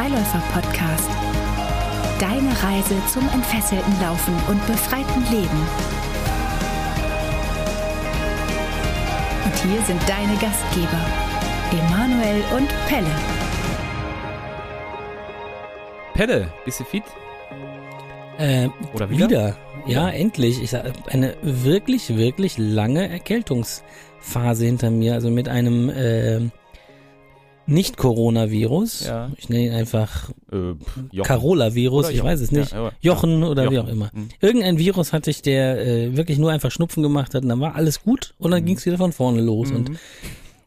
Freiläufer-Podcast. Deine Reise zum entfesselten Laufen und befreiten Leben. Und hier sind deine Gastgeber, Emanuel und Pelle. Pelle, bist du fit? Äh, Oder wieder? wieder? Ja, endlich. Ich sag, eine wirklich, wirklich lange Erkältungsphase hinter mir. Also mit einem äh, Nicht-Coronavirus. Ja. Ich nenne ihn einfach Äh. Carola-Virus. Ich weiß es nicht. Ja, Jochen oder wie Jochen. auch immer. Mhm. Irgendein Virus hatte ich, der äh, wirklich nur einfach Schnupfen gemacht hat und dann war alles gut und dann Mhm. ging es wieder von vorne los. Und Mhm.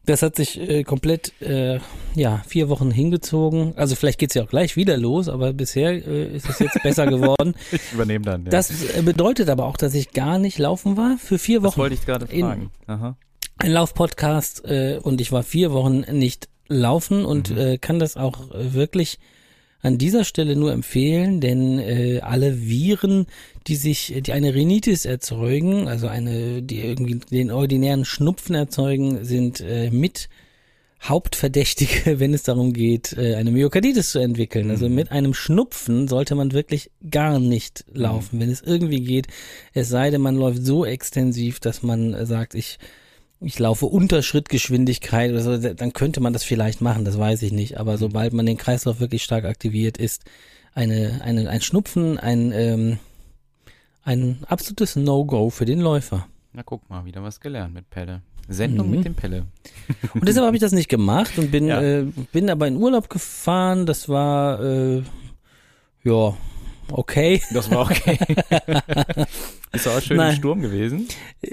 das hat sich äh, komplett, äh, ja, vier Wochen hingezogen. Also vielleicht geht's ja auch gleich wieder los, aber bisher äh, ist es jetzt besser geworden. Ich übernehme dann. Ja. Das äh, bedeutet aber auch, dass ich gar nicht laufen war für vier das Wochen. wollte ich gerade in- fragen. Aha. Ein Laufpodcast äh, und ich war vier Wochen nicht laufen und Mhm. äh, kann das auch äh, wirklich an dieser Stelle nur empfehlen, denn äh, alle Viren, die sich, die eine Rhinitis erzeugen, also eine, die irgendwie den ordinären Schnupfen erzeugen, sind äh, mit Hauptverdächtige, wenn es darum geht, äh, eine Myokarditis zu entwickeln. Also Mhm. mit einem Schnupfen sollte man wirklich gar nicht laufen, wenn es irgendwie geht. Es sei denn, man läuft so extensiv, dass man äh, sagt, ich ich laufe unter Schrittgeschwindigkeit oder so, dann könnte man das vielleicht machen, das weiß ich nicht. Aber sobald man den Kreislauf wirklich stark aktiviert, ist eine, eine, ein Schnupfen ein, ähm, ein absolutes No-Go für den Läufer. Na guck mal, wieder was gelernt mit Pelle. Sendung Mhm. mit dem Pelle. Und deshalb habe ich das nicht gemacht und bin, Ja. äh, bin aber in Urlaub gefahren. Das war, äh, ja, okay. Das war okay. Ist auch schön Nein. im Sturm gewesen.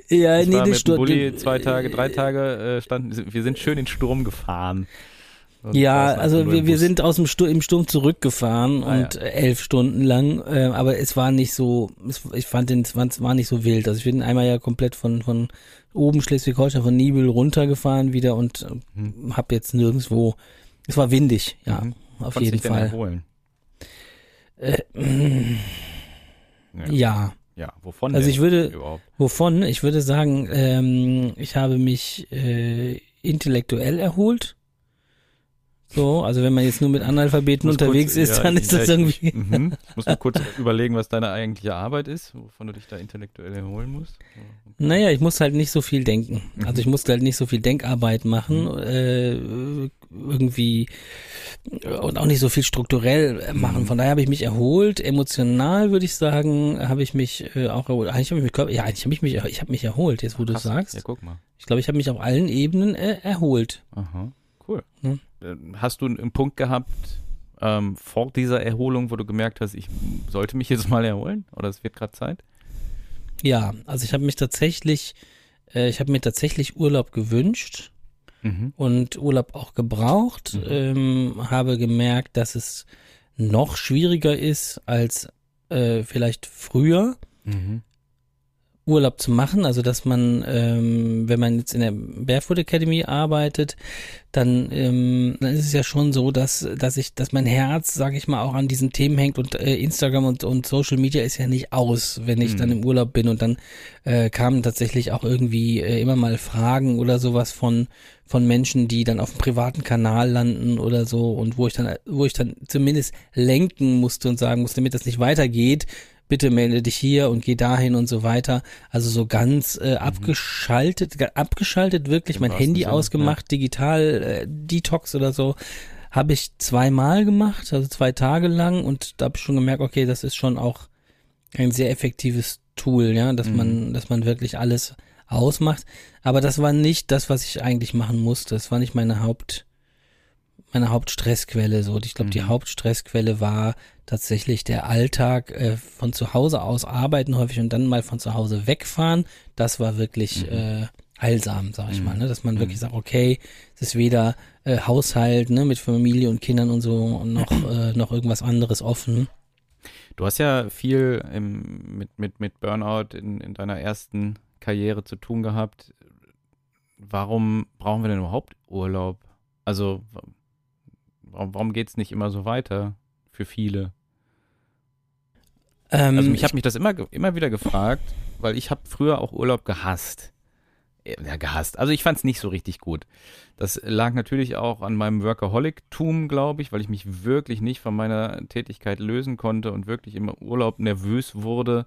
Ja, Ich war mit dem Stur- Bulli zwei Tage, drei Tage äh, standen. Wir sind schön in den Sturm gefahren. Und Ja, also wir wir, sind aus dem Stur im Sturm zurückgefahren Ah, und äh, elf Stunden lang, äh, aber es war nicht so, es, ich fand den, es war, es war nicht so wild. Also ich bin einmal ja komplett von von oben Schleswig-Holstein von Nibel runtergefahren wieder und äh, Mhm. hab jetzt nirgendwo. Es war windig, ja, Mhm. auf Konntest jeden Fall. Erholen? Äh, mm, Ja. ja, Ja, wovon Also ich würde- überhaupt? wovon? Ich würde sagen, ähm, ich habe mich äh, intellektuell erholt. So, also wenn man jetzt nur mit Analphabeten muss unterwegs kurz- ist, ja, dann ist ja, das irgendwie. Ich, mhm. ich muss mal kurz überlegen, was deine eigentliche Arbeit ist, wovon du dich da intellektuell erholen musst. Naja, ich musste halt nicht so viel denken. Mhm. Also ich musste halt nicht so viel Denkarbeit machen, äh, irgendwie und auch nicht so viel strukturell äh, machen. Mhm. Von daher habe ich mich erholt. Emotional würde ich sagen, habe ich mich äh, auch erholt. Eigentlich habe ich mich, ja, eigentlich habe ich mich, ich habe mich erholt. Jetzt, wo du sagst, Ja, guck mal. ich glaube, ich habe mich auf allen Ebenen äh, erholt. Aha, cool. Hm. Hast du einen Punkt gehabt ähm, vor dieser Erholung, wo du gemerkt hast, ich sollte mich jetzt mal erholen? Oder es wird gerade Zeit? Ja, also ich habe mich tatsächlich, äh, ich habe mir tatsächlich Urlaub gewünscht. Mhm. und Urlaub auch gebraucht. Mhm. Ähm, habe gemerkt, dass es noch schwieriger ist als äh, vielleicht früher Mhm. Urlaub zu machen. Also dass man, ähm, wenn man jetzt in der Barefoot Academy arbeitet, dann, ähm, dann ist es ja schon so, dass dass ich, dass mein Herz, sage ich mal, auch an diesen Themen hängt und äh, Instagram und, und Social Media ist ja nicht aus, wenn ich Mhm. dann im Urlaub bin und dann äh, kamen tatsächlich auch irgendwie äh, immer mal Fragen oder sowas von von Menschen, die dann auf dem privaten Kanal landen oder so und wo ich dann wo ich dann zumindest lenken musste und sagen musste, damit das nicht weitergeht, bitte melde dich hier und geh dahin und so weiter. Also so ganz äh, abgeschaltet, ga- abgeschaltet wirklich, Im mein Handy Sinne, ausgemacht, digital äh, Detox oder so. Habe ich zweimal gemacht, also zwei Tage lang und da habe ich schon gemerkt, okay, das ist schon auch ein sehr effektives Tool, ja, dass Mhm. man, dass man wirklich alles ausmacht. Aber das war nicht das, was ich eigentlich machen musste. Das war nicht meine Haupt, meine Hauptstressquelle. So, ich glaube, die Mhm. Hauptstressquelle war tatsächlich der Alltag äh, von zu Hause aus arbeiten häufig und dann mal von zu Hause wegfahren. Das war wirklich Mhm. äh, heilsam, sag ich Mhm. mal, ne? dass man Mhm. wirklich sagt, okay, es ist weder äh, Haushalt ne, mit Familie und Kindern und so und noch äh, noch irgendwas anderes offen. Du hast ja viel im, mit, mit, mit Burnout in, in deiner ersten Karriere zu tun gehabt. Warum brauchen wir denn überhaupt Urlaub? Also, warum, geht es nicht immer so weiter für viele? Ähm, Also, ich habe mich das immer, immer wieder gefragt, weil ich habe früher auch Urlaub gehasst. ja, gehasst. Also ich fand es nicht so richtig gut. Das lag natürlich auch an meinem Workaholic-Tum, glaube ich, weil ich mich wirklich nicht von meiner Tätigkeit lösen konnte und wirklich im Urlaub nervös wurde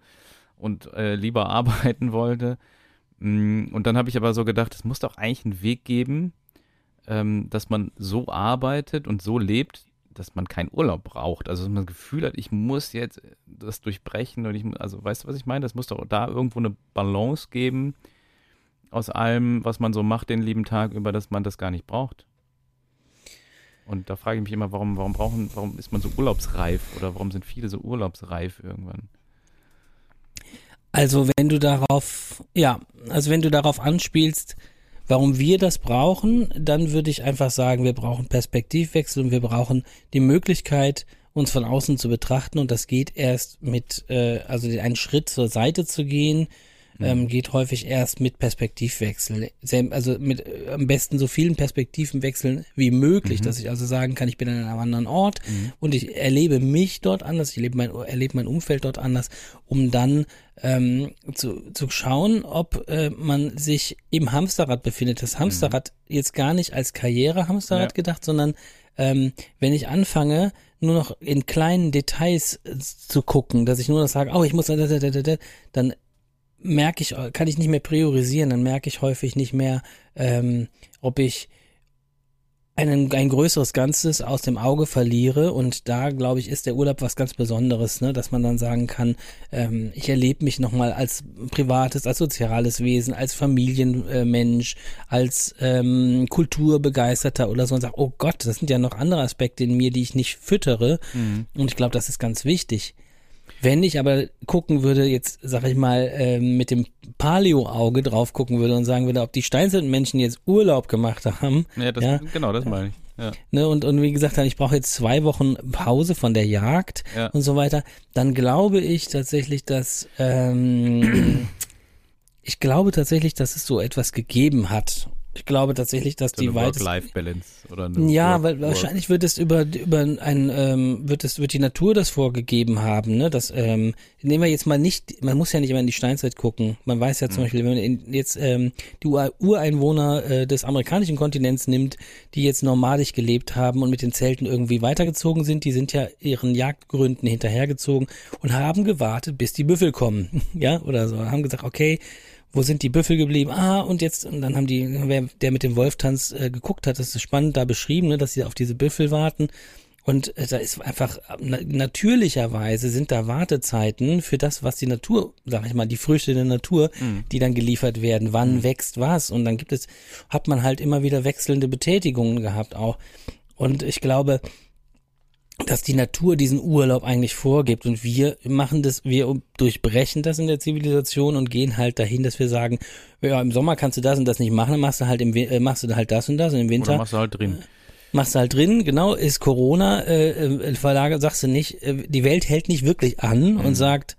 und äh, lieber arbeiten wollte. Mm, und dann habe ich aber so gedacht, es muss doch eigentlich einen Weg geben, ähm, dass man so arbeitet und so lebt, dass man keinen Urlaub braucht. Also dass man das Gefühl hat, ich muss jetzt das durchbrechen und ich, also weißt du, was ich meine? Das muss doch da irgendwo eine Balance geben aus allem, was man so macht den lieben Tag über, dass man das gar nicht braucht. Und da frage ich mich immer, warum, warum brauchen, warum ist man so urlaubsreif oder warum sind viele so urlaubsreif irgendwann? Also wenn du darauf, ja, also wenn du darauf anspielst, warum wir das brauchen, dann würde ich einfach sagen, wir brauchen Perspektivwechsel und wir brauchen die Möglichkeit, uns von außen zu betrachten und das geht erst mit, äh, also einen Schritt zur Seite zu gehen, ähm, mhm. geht häufig erst mit Perspektivwechsel. Also mit äh, am besten so vielen Perspektivenwechseln wie möglich, mhm. dass ich also sagen kann, ich bin an einem anderen Ort mhm. und ich erlebe mich dort anders, ich erlebe mein, erlebe mein Umfeld dort anders, um dann ähm, zu, zu schauen, ob äh, man sich im Hamsterrad befindet. Das Hamsterrad mhm. jetzt gar nicht als Karriere-Hamsterrad ja. gedacht, sondern ähm, wenn ich anfange, nur noch in kleinen Details äh, zu gucken, dass ich nur noch sage, oh, ich muss, dann merke ich, kann ich nicht mehr priorisieren, dann merke ich häufig nicht mehr, ähm, ob ich einen, ein größeres Ganzes aus dem Auge verliere und da glaube ich ist der Urlaub was ganz Besonderes, ne, dass man dann sagen kann, ähm, ich erlebe mich nochmal als privates, als soziales Wesen, als Familienmensch, als ähm, Kulturbegeisterter oder so und sage, oh Gott, das sind ja noch andere Aspekte in mir, die ich nicht füttere mhm. und ich glaube, das ist ganz wichtig. Wenn ich aber gucken würde, jetzt sag ich mal, äh, mit dem Paleo-Auge drauf gucken würde und sagen würde, ob die Steinzeitmenschen jetzt Urlaub gemacht haben. Ja, das, ja genau, das meine ich. Ja. Ne, und, und wie gesagt, ich brauche jetzt zwei Wochen Pause von der Jagd ja. und so weiter. Dann glaube ich tatsächlich, dass ähm, ich glaube tatsächlich, dass es so etwas gegeben hat. Ich glaube tatsächlich, dass so die weitest Work-Life-Balance oder eine Ja, weil wahrscheinlich wird es über über ein ähm, wird es wird die Natur das vorgegeben haben, ne? Das ähm, nehmen wir jetzt mal nicht. Man muss ja nicht immer in die Steinzeit gucken. Man weiß ja zum mhm. Beispiel, wenn man in, jetzt ähm, die Ureinwohner äh, des amerikanischen Kontinents nimmt, die jetzt nomadisch gelebt haben und mit den Zelten irgendwie weitergezogen sind, die sind ja ihren Jagdgründen hinterhergezogen und haben gewartet, bis die Büffel kommen, ja oder so. Haben gesagt, okay wo sind die Büffel geblieben? Ah, und jetzt, und dann haben die, wer, der mit dem Wolftanz äh, geguckt hat, das ist spannend da beschrieben, ne, dass sie auf diese Büffel warten. Und äh, da ist einfach na, natürlicherweise sind da Wartezeiten für das, was die Natur, sag ich mal, die Früchte der Natur, mhm. die dann geliefert werden. Wann mhm. wächst was? Und dann gibt es, hat man halt immer wieder wechselnde Betätigungen gehabt auch. Und ich glaube, dass die Natur diesen Urlaub eigentlich vorgibt und wir machen das, wir durchbrechen das in der Zivilisation und gehen halt dahin, dass wir sagen, ja, im Sommer kannst du das und das nicht machen, dann machst du halt im äh, machst du halt das und das und im Winter Oder machst du halt drin. Äh, machst du halt drin, genau, ist Corona, äh, äh, Verlage, sagst du nicht, äh, die Welt hält nicht wirklich an mhm. und sagt,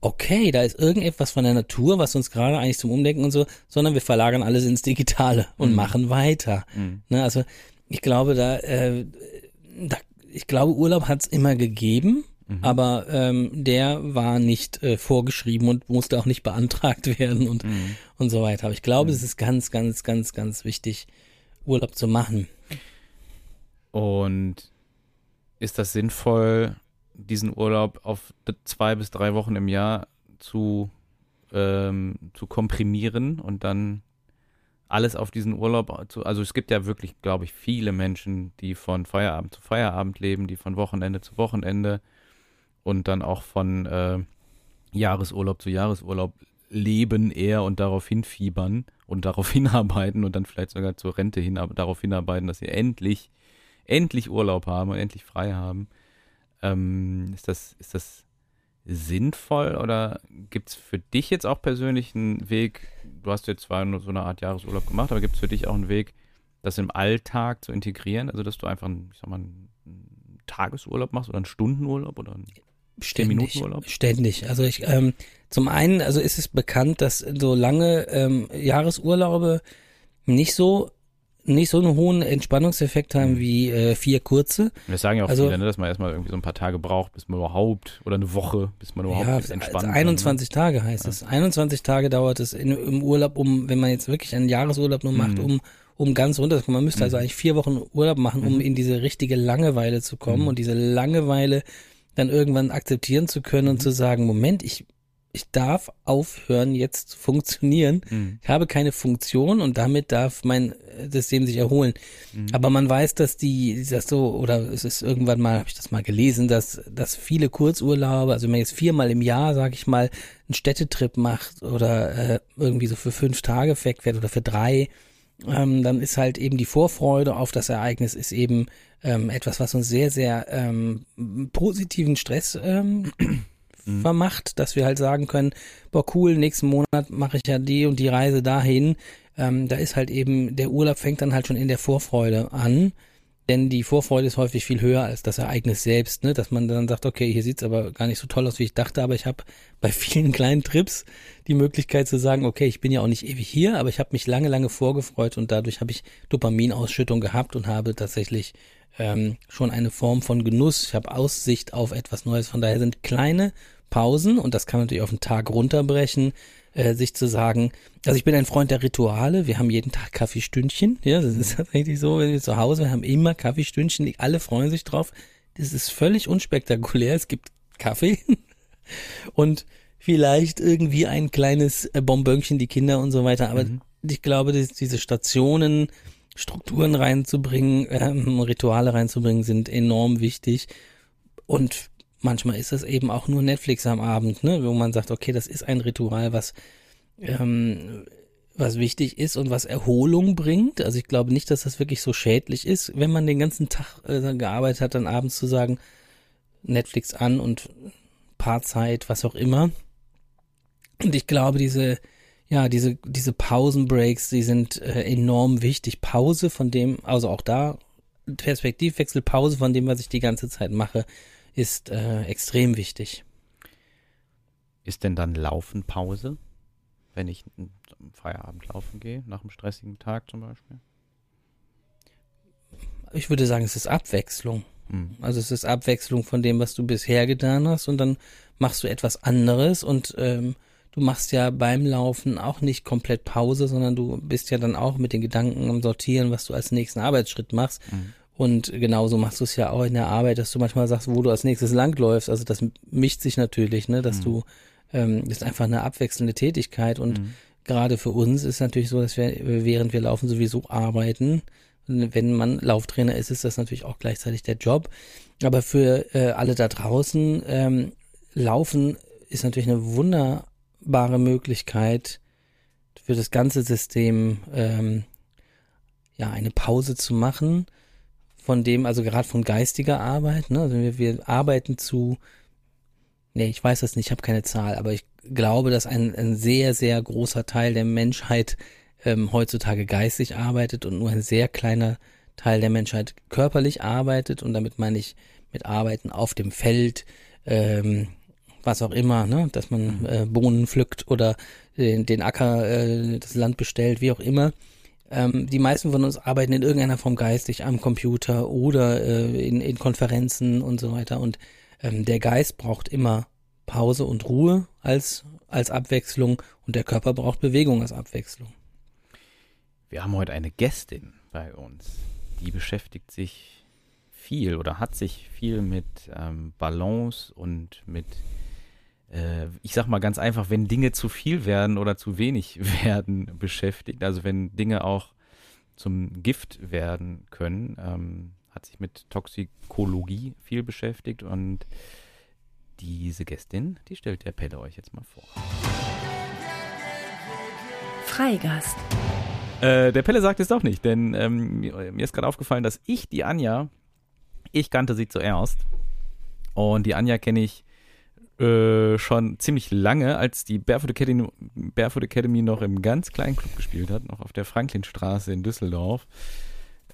okay, da ist irgendetwas von der Natur, was uns gerade eigentlich zum Umdenken und so, sondern wir verlagern alles ins Digitale und mhm. machen weiter. Mhm. Ne, also ich glaube, da, äh, da ich glaube, Urlaub hat es immer gegeben, mhm. aber ähm, der war nicht äh, vorgeschrieben und musste auch nicht beantragt werden und, mhm. und so weiter. Aber ich glaube, mhm. es ist ganz, ganz, ganz, ganz wichtig, Urlaub zu machen. Und ist das sinnvoll, diesen Urlaub auf zwei bis drei Wochen im Jahr zu, ähm, zu komprimieren und dann alles auf diesen Urlaub zu, also es gibt ja wirklich, glaube ich, viele Menschen, die von Feierabend zu Feierabend leben, die von Wochenende zu Wochenende und dann auch von äh, Jahresurlaub zu Jahresurlaub leben eher und darauf hinfiebern und darauf hinarbeiten und dann vielleicht sogar zur Rente hin, darauf hinarbeiten, dass sie endlich, endlich Urlaub haben und endlich frei haben. Ähm, ist das, ist das sinnvoll oder gibt es für dich jetzt auch persönlich einen Weg, du hast jetzt zwar nur so eine Art Jahresurlaub gemacht, aber gibt es für dich auch einen Weg, das im Alltag zu integrieren? Also, dass du einfach einen, ich sag mal, einen Tagesurlaub machst oder einen Stundenurlaub oder einen Ständig, ständig. Also ich, ähm, zum einen, also ist es bekannt, dass so lange ähm, Jahresurlaube nicht so nicht so einen hohen Entspannungseffekt haben wie äh, vier kurze. Wir sagen ja auch Also- viele, ne, dass man erstmal irgendwie so ein paar Tage braucht, bis man überhaupt, oder eine Woche, bis man überhaupt Ja, entspannen also kann. 21 Tage heißt es. 21 Tage dauert es in, im Urlaub, um, wenn man jetzt wirklich einen Jahresurlaub nur macht, Mhm. um, um ganz runterzukommen. Man müsste also eigentlich vier Wochen Urlaub machen, um Mhm. in diese richtige Langeweile zu kommen Mhm. und diese Langeweile dann irgendwann akzeptieren zu können und Mhm. zu sagen, Moment, ich, ich darf aufhören, jetzt zu funktionieren. Mhm. Ich habe keine Funktion und damit darf mein äh, System sich erholen. Mhm. Aber man weiß, dass die, das so, oder es ist irgendwann mal, habe ich das mal gelesen, dass, dass viele Kurzurlaube, also wenn man jetzt viermal im Jahr, sag ich mal, einen Städtetrip macht oder äh, irgendwie so für fünf Tage wegfährt oder für drei, ähm, dann ist halt eben die Vorfreude auf das Ereignis ist eben ähm, etwas, was uns sehr, sehr ähm, positiven Stress ähm, Mhm. vermacht, dass wir halt sagen können, boah cool, nächsten Monat mache ich ja die und die Reise dahin. Ähm, da ist halt eben, der Urlaub fängt dann halt schon in der Vorfreude an, denn die Vorfreude ist häufig viel höher als das Ereignis selbst, ne? dass man dann sagt, okay, hier sieht's aber gar nicht so toll aus, wie ich dachte, aber ich habe bei vielen kleinen Trips die Möglichkeit zu sagen, okay, ich bin ja auch nicht ewig hier, aber ich habe mich lange, lange vorgefreut und dadurch habe ich Dopaminausschüttung gehabt und habe tatsächlich ähm, schon eine Form von Genuss. Ich habe Aussicht auf etwas Neues. Von daher sind kleine Pausen, und das kann man natürlich auf den Tag runterbrechen, äh, sich zu sagen, also ich bin ein Freund der Rituale, wir haben jeden Tag Kaffeestündchen, ja, das ist tatsächlich so, wenn wir zu Hause, wir haben immer Kaffeestündchen, die alle freuen sich drauf, das ist völlig unspektakulär, es gibt Kaffee und vielleicht irgendwie ein kleines äh, Bonbönchen, die Kinder und so weiter, aber Mhm. ich glaube, dass diese Stationen, Strukturen reinzubringen, ähm, Rituale reinzubringen, sind enorm wichtig. Und manchmal ist es eben auch nur Netflix am Abend, ne, wo man sagt, okay, das ist ein Ritual, was ähm, was wichtig ist und was Erholung bringt. Also ich glaube nicht, dass das wirklich so schädlich ist, wenn man den ganzen Tag äh, gearbeitet hat, dann abends zu sagen, Netflix an und Paarzeit, was auch immer. Und ich glaube, diese, ja, diese, diese Pausenbreaks, die sind äh, enorm wichtig. Pause von dem, also auch da, Perspektivwechsel, Pause von dem, was ich die ganze Zeit mache, ist äh, extrem wichtig. Ist denn dann Laufen Pause, wenn ich am Feierabend laufen gehe, nach einem stressigen Tag zum Beispiel? Ich würde sagen, es ist Abwechslung. Hm. Also es ist Abwechslung von dem, was du bisher getan hast und dann machst du etwas anderes und ähm, du machst ja beim Laufen auch nicht komplett Pause, sondern du bist ja dann auch mit den Gedanken am Sortieren, was du als nächsten Arbeitsschritt machst. Mhm. Und genauso machst du es ja auch in der Arbeit, dass du manchmal sagst, wo du als nächstes langläufst. Also das mischt sich natürlich, ne, dass Mhm. du ähm, das ist einfach eine abwechselnde Tätigkeit und Mhm. gerade für uns ist natürlich so, dass wir während wir laufen sowieso arbeiten. Wenn man Lauftrainer ist, ist das natürlich auch gleichzeitig der Job. Aber für äh, alle da draußen, ähm, Laufen ist natürlich eine wunderbare Möglichkeit für das ganze System, ähm, ja, eine Pause zu machen, von dem, also gerade von geistiger Arbeit, ne? Also wir, wir arbeiten zu, nee, ich weiß das nicht, ich habe keine Zahl, aber ich glaube, dass ein, ein sehr, sehr großer Teil der Menschheit ähm, heutzutage geistig arbeitet und nur ein sehr kleiner Teil der Menschheit körperlich arbeitet und damit meine ich mit Arbeiten auf dem Feld, ähm, was auch immer, ne, dass man äh, Bohnen pflückt oder den, den Acker, äh, das Land bestellt, wie auch immer. Ähm, die meisten von uns arbeiten in irgendeiner Form geistig am Computer oder äh, in, in Konferenzen und so weiter. Und ähm, der Geist braucht immer Pause und Ruhe als, als Abwechslung und der Körper braucht Bewegung als Abwechslung. Wir haben heute eine Gästin bei uns, die beschäftigt sich viel oder hat sich viel mit ähm, Balance und mit, äh, ich sag mal ganz einfach, wenn Dinge zu viel werden oder zu wenig werden, beschäftigt. Also wenn Dinge auch zum Gift werden können, ähm, hat sich mit Toxikologie viel beschäftigt und diese Gästin, die stellt der Pelle euch jetzt mal vor. Freigast. Äh, der Pelle sagt es doch nicht, denn ähm, mir mir ist gerade aufgefallen, dass ich die Anja, ich kannte sie zuerst. Und die Anja kenne ich äh, schon ziemlich lange, als die Barefoot Academy, Barefoot Academy noch im ganz kleinen Club gespielt hat, noch auf der Franklinstraße in Düsseldorf.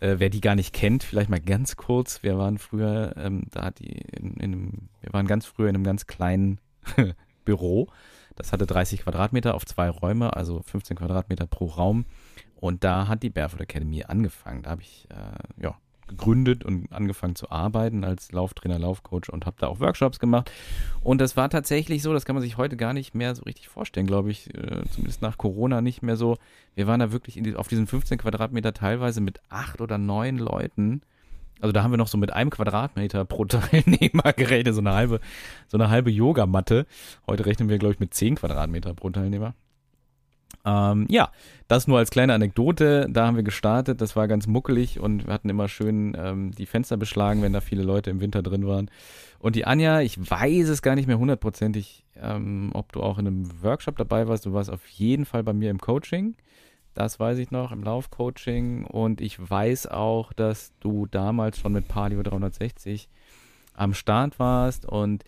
Äh, wer die gar nicht kennt, vielleicht mal ganz kurz. Wir waren früher, ähm, da hat die in, in einem, wir waren ganz früher in einem ganz kleinen Büro. Das hatte 30 Quadratmeter auf zwei Räume, also 15 Quadratmeter pro Raum. Und da hat die Barefoot Academy angefangen. Da habe ich äh, ja, gegründet und angefangen zu arbeiten als Lauftrainer, Laufcoach und habe da auch Workshops gemacht. Und das war tatsächlich so, das kann man sich heute gar nicht mehr so richtig vorstellen, glaube ich, äh, zumindest nach Corona nicht mehr so. Wir waren da wirklich die, auf diesen 15 Quadratmeter teilweise mit acht oder neun Leuten. Also da haben wir noch so mit einem Quadratmeter pro Teilnehmer gerechnet, so eine halbe, so eine halbe Yogamatte. Heute rechnen wir, glaube ich, mit zehn Quadratmeter pro Teilnehmer. Ähm, ja, das nur als kleine Anekdote. Da haben wir gestartet. Das war ganz muckelig und wir hatten immer schön ähm, die Fenster beschlagen, wenn da viele Leute im Winter drin waren. Und die Anja, ich weiß es gar nicht mehr hundertprozentig, ähm, ob du auch in einem Workshop dabei warst. Du warst auf jeden Fall bei mir im Coaching. Das weiß ich noch, im Laufcoaching. Und ich weiß auch, dass du damals schon mit Palio 360 am Start warst. Und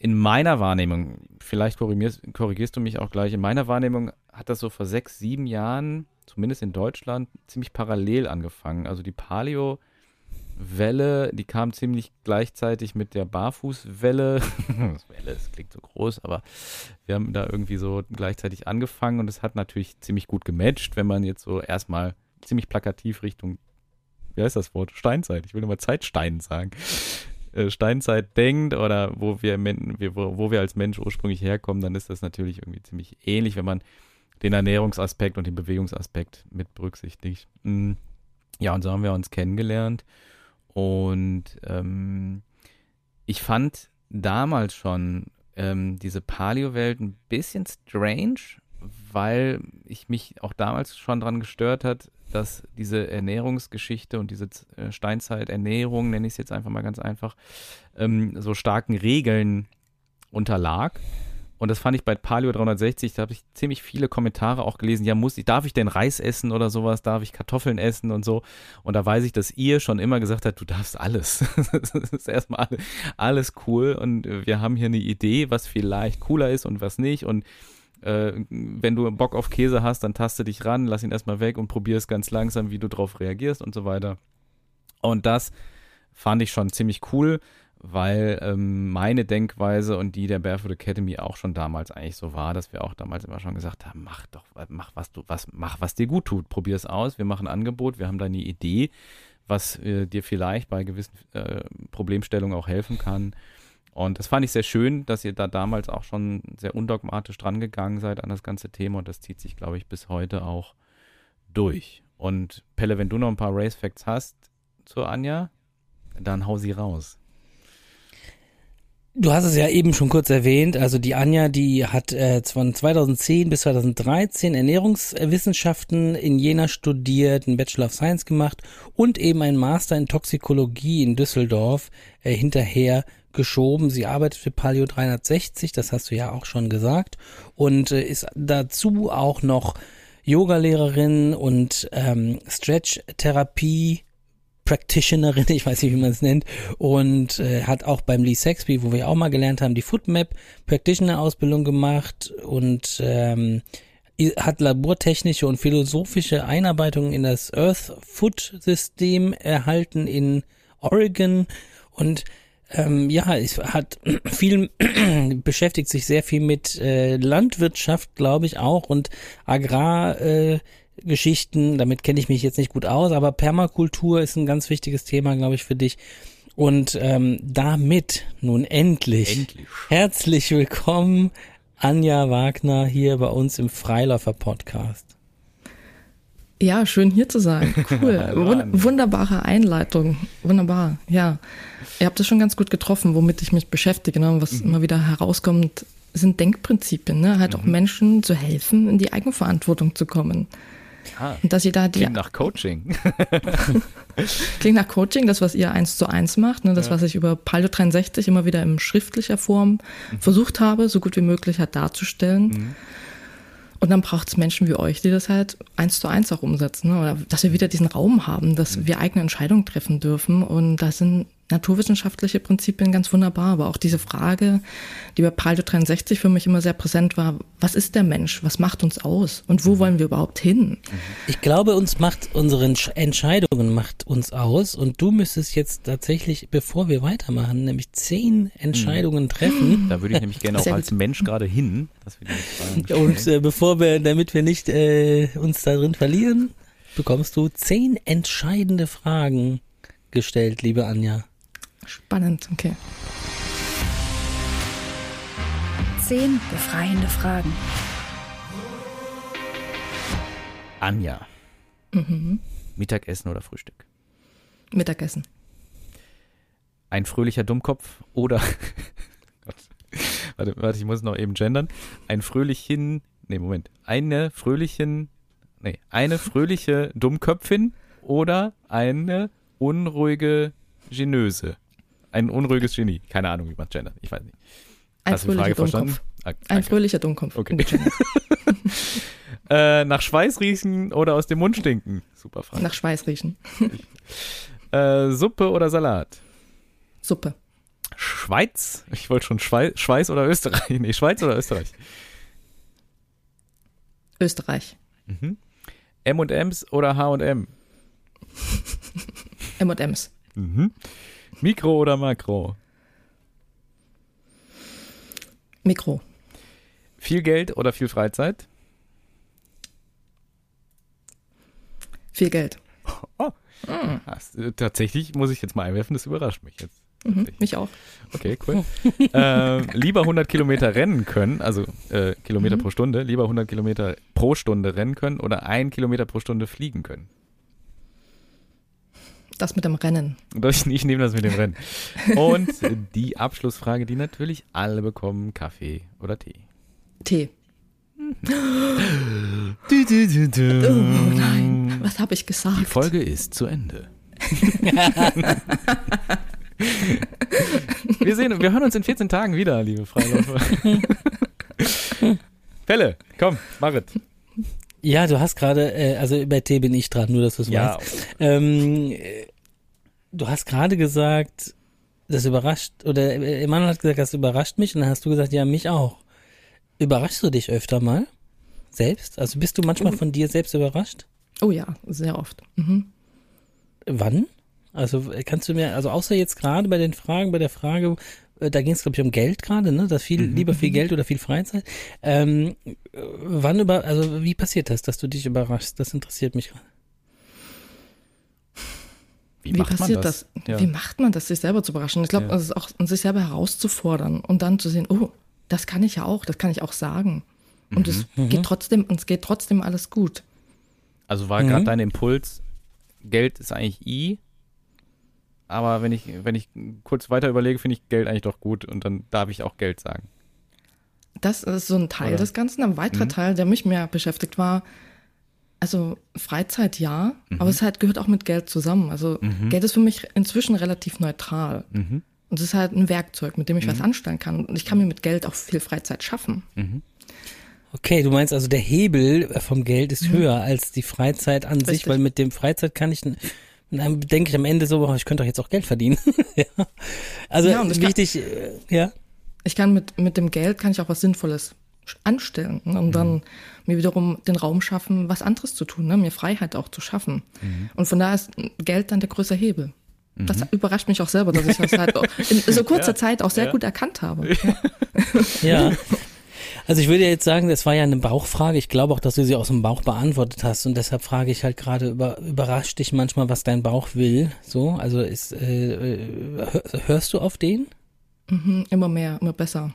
in meiner Wahrnehmung, vielleicht korrigierst, korrigierst, du mich auch gleich, in meiner Wahrnehmung hat das so vor sechs, sieben Jahren, zumindest in Deutschland, ziemlich parallel angefangen. Also die Paleo-Welle, die kam ziemlich gleichzeitig mit der Barfußwelle. Welle, das klingt so groß, aber wir haben da irgendwie so gleichzeitig angefangen und es hat natürlich ziemlich gut gematcht, wenn man jetzt so erstmal ziemlich plakativ Richtung, wie heißt das Wort? Steinzeit. Ich will mal Zeitstein sagen. Äh, Steinzeit denkt oder wo wir, wo, wir als Mensch ursprünglich herkommen, dann ist das natürlich irgendwie ziemlich ähnlich, wenn man den Ernährungsaspekt und den Bewegungsaspekt mit berücksichtigt. Mm. Ja, und so haben wir uns kennengelernt. Und ähm, ich fand damals schon ähm, diese Paleo-Welt ein bisschen strange, weil ich mich auch damals schon daran gestört hat, dass diese Ernährungsgeschichte und diese äh, Steinzeiternährung, nenne ich es jetzt einfach mal ganz einfach, ähm, so starken Regeln unterlag. Und das fand ich bei Paleo 360, da habe ich ziemlich viele Kommentare auch gelesen, ja, muss ich, darf ich denn Reis essen oder sowas, darf ich Kartoffeln essen und so. Und da weiß ich, dass ihr schon immer gesagt habt, du darfst alles. das ist erstmal alles cool und wir haben hier eine Idee, was vielleicht cooler ist und was nicht. Und äh, wenn du Bock auf Käse hast, dann taste dich ran, lass ihn erstmal weg und probier es ganz langsam, wie du drauf reagierst und so weiter. Und das fand ich schon ziemlich cool, weil ähm, meine Denkweise und die der Barefoot Academy auch schon damals eigentlich so war, dass wir auch damals immer schon gesagt haben, mach doch, mach was du, was, mach was dir gut tut, probier es aus, wir machen ein Angebot, wir haben da eine Idee, was äh, dir vielleicht bei gewissen äh, Problemstellungen auch helfen kann. Und das fand ich sehr schön, dass ihr da damals auch schon sehr undogmatisch dran gegangen seid an das ganze Thema und das zieht sich, glaube ich, bis heute auch durch. Und Pelle, wenn du noch ein paar Race Facts hast zur Anja, dann hau sie raus. Du hast es ja eben schon kurz erwähnt, also die Anja, die hat äh, von 2010 bis 2013 Ernährungswissenschaften in Jena studiert, einen Bachelor of Science gemacht und eben einen Master in Toxikologie in Düsseldorf äh, hinterher geschoben. Sie arbeitet für Paleo 360, das hast du ja auch schon gesagt, und äh, ist dazu auch noch Yogalehrerin und ähm, Stretch-Therapie. Practitionerin, ich weiß nicht, wie man es nennt, und äh, hat auch beim Lee Sexby, wo wir auch mal gelernt haben, die Footmap Practitioner-Ausbildung gemacht und ähm, hat labortechnische und philosophische Einarbeitungen in das Earth Food System erhalten in Oregon und ähm, ja, es hat viel beschäftigt sich sehr viel mit äh, Landwirtschaft, glaube ich auch und Agrargeschichten. Äh, Damit kenne ich mich jetzt nicht gut aus, aber Permakultur ist ein ganz wichtiges Thema, glaube ich, für dich. Und ähm, damit nun endlich, endlich herzlich willkommen Anja Wagner hier bei uns im Freiläufer Podcast. Ja, schön hier zu sein. Cool. Wund wunderbare Einleitung. Wunderbar. Ja. Ihr habt es schon ganz gut getroffen, womit ich mich beschäftige. Ne? Was mhm. immer wieder herauskommt, sind Denkprinzipien. Ne? Halt mhm. auch Menschen zu helfen, in die Eigenverantwortung zu kommen. Ah, und dass ihr da die. Klingt nach Coaching. klingt nach Coaching, das, was ihr eins zu eins macht. Ne? Das, ja. was ich über Palio 63 immer wieder in schriftlicher Form mhm. versucht habe, so gut wie möglich halt darzustellen. Mhm. Und dann braucht es Menschen wie euch, die das halt eins zu eins auch umsetzen. Ne? Oder dass wir wieder diesen Raum haben, dass mhm. wir eigene Entscheidungen treffen dürfen. Und da sind naturwissenschaftliche Prinzipien ganz wunderbar, aber auch diese Frage, die bei Palio 63 für mich immer sehr präsent war, was ist der Mensch, was macht uns aus und wo wollen wir überhaupt hin? Ich glaube, uns macht unsere Entscheidungen macht uns aus und du müsstest jetzt tatsächlich, bevor wir weitermachen, nämlich zehn Entscheidungen treffen. Da würde ich nämlich gerne auch Sehr als gut. Mensch gerade hin. Und äh, bevor wir, damit wir nicht äh, uns da drin verlieren, bekommst du zehn entscheidende Fragen gestellt, liebe Anja. Spannend, okay. Zehn befreiende Fragen. Anja. Mittagessen oder Frühstück? Mittagessen. Ein fröhlicher Dummkopf oder Gott. warte, warte, ich muss noch eben gendern. Ein fröhlichen, nee, Moment. Eine fröhlichen, nee, eine fröhliche Dummköpfin oder eine unruhige Genöse. Ein unruhiges Genie. Keine Ahnung, wie man gendert. Ich weiß nicht. Ein Hast du die Frage fröhlicher verstanden? Dummkopf. Ah, Ein fröhlicher Dummkopf. Okay. äh, nach Schweiß riechen oder aus dem Mund stinken? Super Frage. Nach Schweiß riechen. Äh, Suppe oder Salat? Suppe. Schweiz? Ich wollte schon Schweiz, Schweiß oder Österreich? Nee, Schweiz oder Österreich? Österreich. Mhm. M&M's oder H&M? M&M's. Mhm. Mikro oder Makro? Mikro. Viel Geld oder viel Freizeit? Viel Geld. Hast, äh, tatsächlich muss ich jetzt mal einwerfen, das überrascht mich jetzt. Mhm, mich auch. Okay, cool. ähm, lieber 100 Kilometer rennen können, also äh, Kilometer pro Stunde, lieber 100 Kilometer pro Stunde rennen können oder ein Kilometer pro Stunde fliegen können. Das mit dem Rennen. Das, ich nehme das mit dem Rennen. Und die Abschlussfrage, die natürlich alle bekommen, Kaffee oder Tee. Tee. Du, Oh nein, was habe ich gesagt? Die Folge ist zu Ende. wir sehen, wir hören uns in 14 Tagen wieder, liebe Freiläufer. Pelle, komm, mach es. Ja, du hast gerade, äh, also bei T bin ich dran, nur dass du es Ja, weißt. Ähm, äh, du hast gerade gesagt, das überrascht, oder Emanuel hat gesagt, das überrascht mich, und dann hast du gesagt, ja, mich auch. Überraschst du dich öfter mal? Selbst? Also bist du manchmal von dir selbst überrascht? Oh ja, sehr oft. Mhm. Wann? Also kannst du mir, also außer jetzt gerade bei den Fragen, bei der Frage, äh, da ging es glaube ich um Geld gerade, ne? Das viel, lieber viel Geld oder viel Freizeit. Ähm, äh, wann über, also wie passiert das, dass du dich überraschst? Das interessiert mich gerade. Wie, Wie, macht passiert man das? das? Ja. Wie macht man das, sich selber zu überraschen? Ich glaube, Ja. es ist auch, sich selber herauszufordern und dann zu sehen, oh, das kann ich ja auch, das kann ich auch sagen. Und es Mhm. geht trotzdem, und es geht trotzdem alles gut. Also war Mhm. gerade dein Impuls, Geld ist eigentlich I, aber wenn ich, wenn ich kurz weiter überlege, finde ich Geld eigentlich doch gut und dann darf ich auch Geld sagen. Das ist so ein Teil Oder? des Ganzen. Ein weiterer Teil, der mich mehr beschäftigt war, also Freizeit ja, aber es halt gehört auch mit Geld zusammen. Also Geld ist für mich inzwischen relativ neutral. Mhm. Und es ist halt ein Werkzeug, mit dem ich was anstellen kann. Und ich kann mir mit Geld auch viel Freizeit schaffen. Okay, du meinst also, der Hebel äh, vom Geld ist höher als die Freizeit an sich, Richtig. weil mit dem Freizeit kann ich, dann denke ich am Ende so, ich könnte doch jetzt auch Geld verdienen. ja. Also Ja, und ich kann- wichtig, äh, ja. ich kann mit, mit dem Geld kann ich auch was Sinnvolles anstellen ne? und dann mir wiederum den Raum schaffen, was anderes zu tun, ne? mir Freiheit auch zu schaffen. Und von daher ist Geld dann der größere Hebel. Das überrascht mich auch selber, dass ich das halt in so kurzer Zeit auch sehr Ja. gut erkannt habe. Ja. Also ich würde jetzt sagen, das war ja eine Bauchfrage. Ich glaube auch, dass du sie aus dem Bauch beantwortet hast und deshalb frage ich halt gerade, über, überrascht dich manchmal, was dein Bauch will? So, also ist, äh, äh, hör- hörst du auf den? Mhm, immer mehr, immer besser.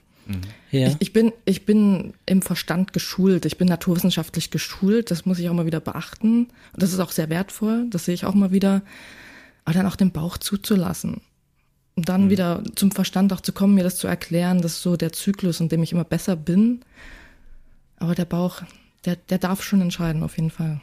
Ja. Ich, ich, bin, ich bin im Verstand geschult, ich bin naturwissenschaftlich geschult, das muss ich auch mal wieder beachten. Und das ist auch sehr wertvoll, das sehe ich auch mal wieder. Aber dann auch den Bauch zuzulassen. Und dann wieder zum Verstand auch zu kommen, mir das zu erklären, das ist so der Zyklus, in dem ich immer besser bin. Aber der Bauch, der, der darf schon entscheiden, auf jeden Fall.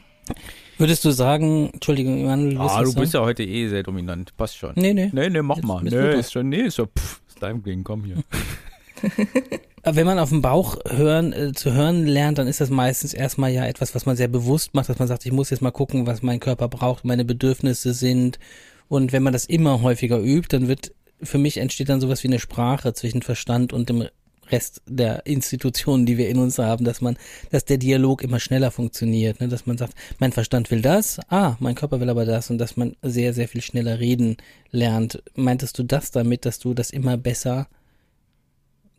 Würdest du sagen, Entschuldigung, Emanuel, Ah, du bist ja heute eh sehr dominant. Passt schon. Nee, nee. Nee, nee, mach Jetzt mal. Nee, ist schon, nee, ist ja, pff, ist dein Ding, komm hier. Wenn man auf dem Bauch hören, äh, zu hören lernt, dann ist das meistens erstmal ja etwas, was man sehr bewusst macht, dass man sagt, ich muss jetzt mal gucken, was mein Körper braucht, meine Bedürfnisse sind Und wenn man das immer häufiger übt, dann wird, für mich entsteht dann sowas wie eine Sprache zwischen Verstand und dem Rest der Institutionen, die wir in uns haben, dass man, dass der Dialog immer schneller funktioniert, ne? dass man sagt, mein Verstand will das, ah, mein Körper will aber das und dass man sehr, sehr viel schneller reden lernt. Meintest du das damit, dass du das immer besser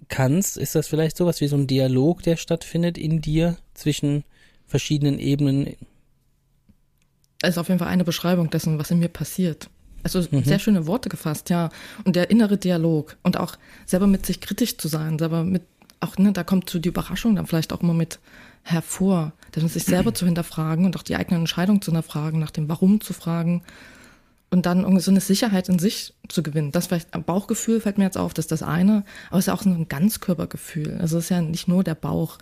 kannst? Ist das vielleicht sowas wie so ein Dialog, der stattfindet in dir zwischen verschiedenen Ebenen? Das ist auf jeden Fall eine Beschreibung dessen, was in mir passiert. Also mhm. sehr schöne Worte gefasst, ja. Und der innere Dialog und auch selber mit sich kritisch zu sein, selber mit, auch, ne, da kommt so die Überraschung dann vielleicht auch immer mit hervor, denn sich selber zu hinterfragen und auch die eigene Entscheidung zu hinterfragen, nach dem Warum zu fragen und dann irgendwie so eine Sicherheit in sich zu gewinnen. Das vielleicht ein Bauchgefühl fällt mir jetzt auf, das ist das eine, aber es ist ja auch so ein Ganzkörpergefühl. Also es ist ja nicht nur der Bauch.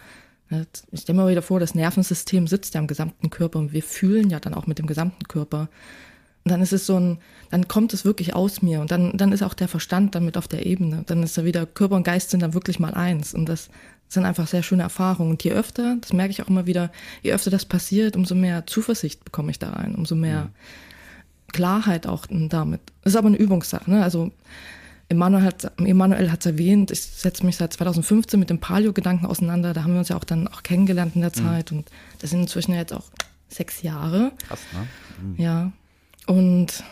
Ich stelle mir wieder vor, das Nervensystem sitzt ja im gesamten Körper und wir fühlen ja dann auch mit dem gesamten Körper. Und dann ist es so ein, dann kommt es wirklich aus mir und dann, dann ist auch der Verstand damit auf der Ebene. Dann ist da wieder Körper und Geist sind dann wirklich mal eins und das sind einfach sehr schöne Erfahrungen. Und je öfter, das merke ich auch immer wieder, je öfter das passiert, umso mehr Zuversicht bekomme ich da rein, umso mehr mhm. Klarheit auch damit. Das ist aber eine Übungssache, ne? Also, Emanuel hat Emanuel hat's erwähnt, ich setze mich seit 2015 mit dem Paleo-Gedanken auseinander. Da haben wir uns ja auch dann auch kennengelernt in der mhm. Zeit und das sind inzwischen jetzt auch sechs Jahre. Krass, ne? Mhm. Ja. Und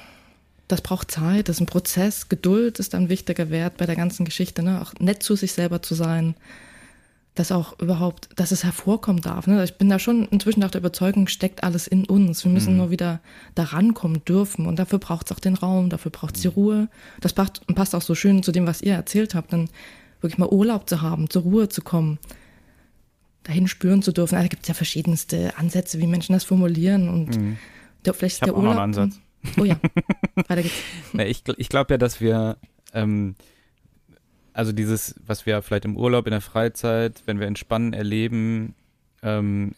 das braucht Zeit, das ist ein Prozess. Geduld ist ein wichtiger Wert bei der ganzen Geschichte, ne? auch nett zu sich selber zu sein, dass auch überhaupt, dass es hervorkommen darf. Ne? Ich bin da schon inzwischen nach der Überzeugung, steckt alles in uns. Wir müssen mhm. nur wieder da rankommen dürfen. Und dafür braucht es auch den Raum, dafür braucht es die Ruhe. Das passt, passt auch so schön zu dem, was ihr erzählt habt, dann wirklich mal Urlaub zu haben, zur Ruhe zu kommen, dahin spüren zu dürfen. Also, da gibt es ja verschiedenste Ansätze, wie Menschen das formulieren und mhm der, vielleicht auch noch einen Ansatz. Oh ja, weiter geht's. Na, ich ich glaube ja, dass wir, ähm, also dieses, was wir vielleicht im Urlaub, in der Freizeit, wenn wir entspannen, erleben, ähm,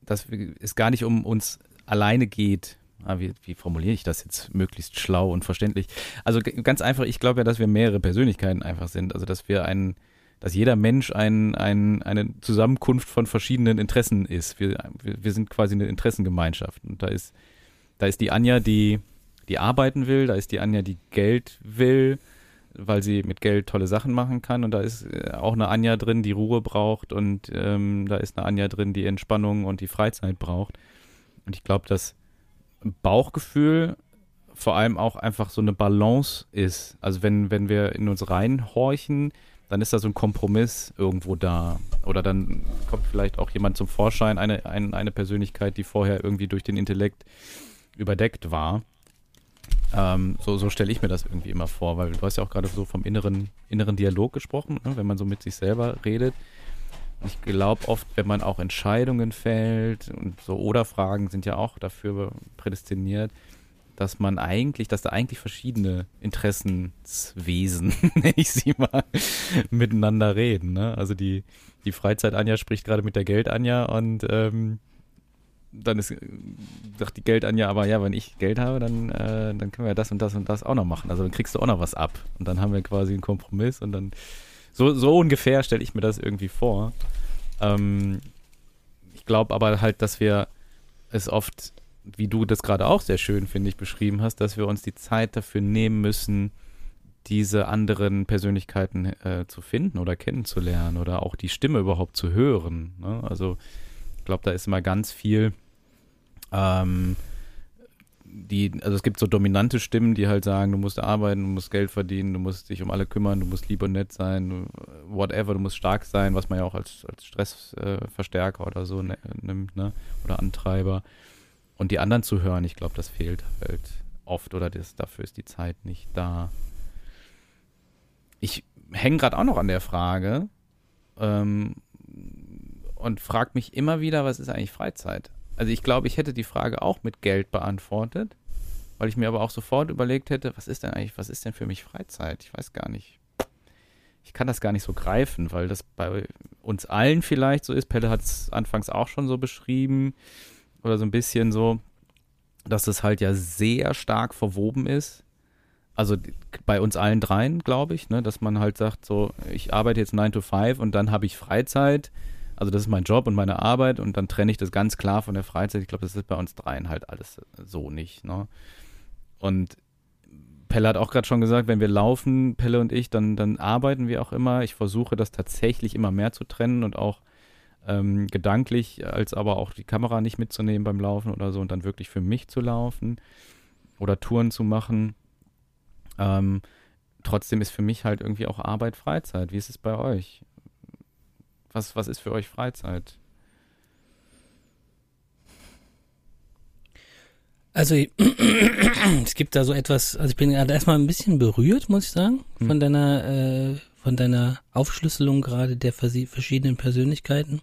dass es gar nicht um uns alleine geht. Ah, wie, wie formuliere ich das jetzt möglichst schlau und verständlich? Also ganz einfach, ich glaube ja, dass wir mehrere Persönlichkeiten einfach sind. Also dass wir einen dass jeder Mensch ein, ein, eine Zusammenkunft von verschiedenen Interessen ist. Wir, wir, wir sind quasi eine Interessengemeinschaft. Und da ist, da ist die Anja, die, die arbeiten will, da ist die Anja, die Geld will, weil sie mit Geld tolle Sachen machen kann. Und da ist äh, auch eine Anja drin, die Ruhe braucht. Und ähm, da ist eine Anja drin, die Entspannung und die Freizeit braucht. Und ich glaube, dass Bauchgefühl vor allem auch einfach so eine Balance ist. Also wenn, wenn wir in uns reinhorchen, dann ist da so ein Kompromiss irgendwo da. Oder dann kommt vielleicht auch jemand zum Vorschein, eine, eine, eine Persönlichkeit, die vorher irgendwie durch den Intellekt überdeckt war. Ähm, so so stelle ich mir das irgendwie immer vor, weil du hast ja auch gerade so vom inneren, inneren Dialog gesprochen, ne, wenn man so mit sich selber redet. Ich glaube oft, wenn man auch Entscheidungen fällt und so Oder-Fragen sind ja auch dafür prädestiniert, dass man eigentlich, dass da eigentlich verschiedene Interessenswesen, nenne ich sie mal, miteinander reden. Ne? Also die, die Freizeit-Anja spricht gerade mit der Geld-Anja und ähm, dann ist, sagt die Geld-Anja, aber ja, wenn ich Geld habe, dann, äh, dann können wir das und das und das auch noch machen. Also dann kriegst du auch noch was ab. Und dann haben wir quasi einen Kompromiss und dann so, so ungefähr stelle ich mir das irgendwie vor. Ähm, ich glaube aber halt, dass wir es oft wie du das gerade auch sehr schön, finde ich, beschrieben hast, dass wir uns die Zeit dafür nehmen müssen, diese anderen Persönlichkeiten äh, zu finden oder kennenzulernen oder auch die Stimme überhaupt zu hören. Ne? Also ich glaube, da ist immer ganz viel, ähm, die, also es gibt so dominante Stimmen, die halt sagen, du musst arbeiten, du musst Geld verdienen, du musst dich um alle kümmern, du musst lieb und nett sein, whatever, du musst stark sein, was man ja auch als, als Stressverstärker oder so ne, nimmt, ne? Oder Antreiber. Und die anderen zu hören, ich glaube, das fehlt halt oft oder das, dafür ist die Zeit nicht da. Ich hänge gerade auch noch an der Frage ähm, und frage mich immer wieder, was ist eigentlich Freizeit? Also ich glaube, ich hätte die Frage auch mit Geld beantwortet, weil ich mir aber auch sofort überlegt hätte, was ist denn eigentlich, was ist denn für mich Freizeit? Ich weiß gar nicht. Ich kann das gar nicht so greifen, weil das bei uns allen vielleicht so ist. Pelle hat es anfangs auch schon so beschrieben oder so ein bisschen so, dass es halt ja sehr stark verwoben ist. Also bei uns allen dreien, glaube ich, ne, dass man halt sagt, so, ich arbeite jetzt 9 to 5 und dann habe ich Freizeit. Also das ist mein Job und meine Arbeit und dann trenne ich das ganz klar von der Freizeit. Ich glaube, das ist bei uns dreien halt alles so nicht. Ne? Und Pelle hat auch gerade schon gesagt, wenn wir laufen, Pelle und ich, dann, dann arbeiten wir auch immer. Ich versuche das tatsächlich immer mehr zu trennen und auch ähm, gedanklich, als aber auch die Kamera nicht mitzunehmen beim Laufen oder so und dann wirklich für mich zu laufen oder Touren zu machen. Ähm, trotzdem ist für mich halt irgendwie auch Arbeit Freizeit. Wie ist es bei euch? Was, was ist für euch Freizeit? Also es gibt da so etwas, also ich bin gerade erstmal ein bisschen berührt, muss ich sagen, hm. von deiner, äh, von deiner Aufschlüsselung gerade der verschiedenen Persönlichkeiten.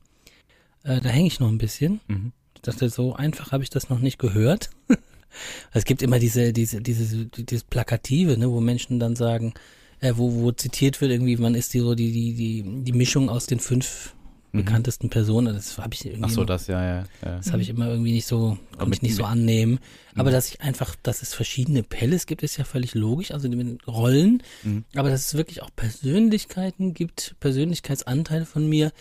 Äh, da hänge ich noch ein bisschen. Mhm. Ich dachte, so einfach habe ich das noch nicht gehört. es gibt immer diese, diese, diese, dieses Plakative, ne, wo Menschen dann sagen, äh, wo, wo zitiert wird, irgendwie, man ist die so die, die, die, die Mischung aus den fünf mhm. bekanntesten Personen. Das habe ich irgendwie. Ach so, das, ja, ja. ja. Das habe ich immer irgendwie nicht so, konnte ich nicht so annehmen. Aber mhm. dass ich einfach, dass es verschiedene Pelles gibt, ist ja völlig logisch. Also mit Rollen. Mhm. Aber dass es wirklich auch Persönlichkeiten gibt, Persönlichkeitsanteile von mir,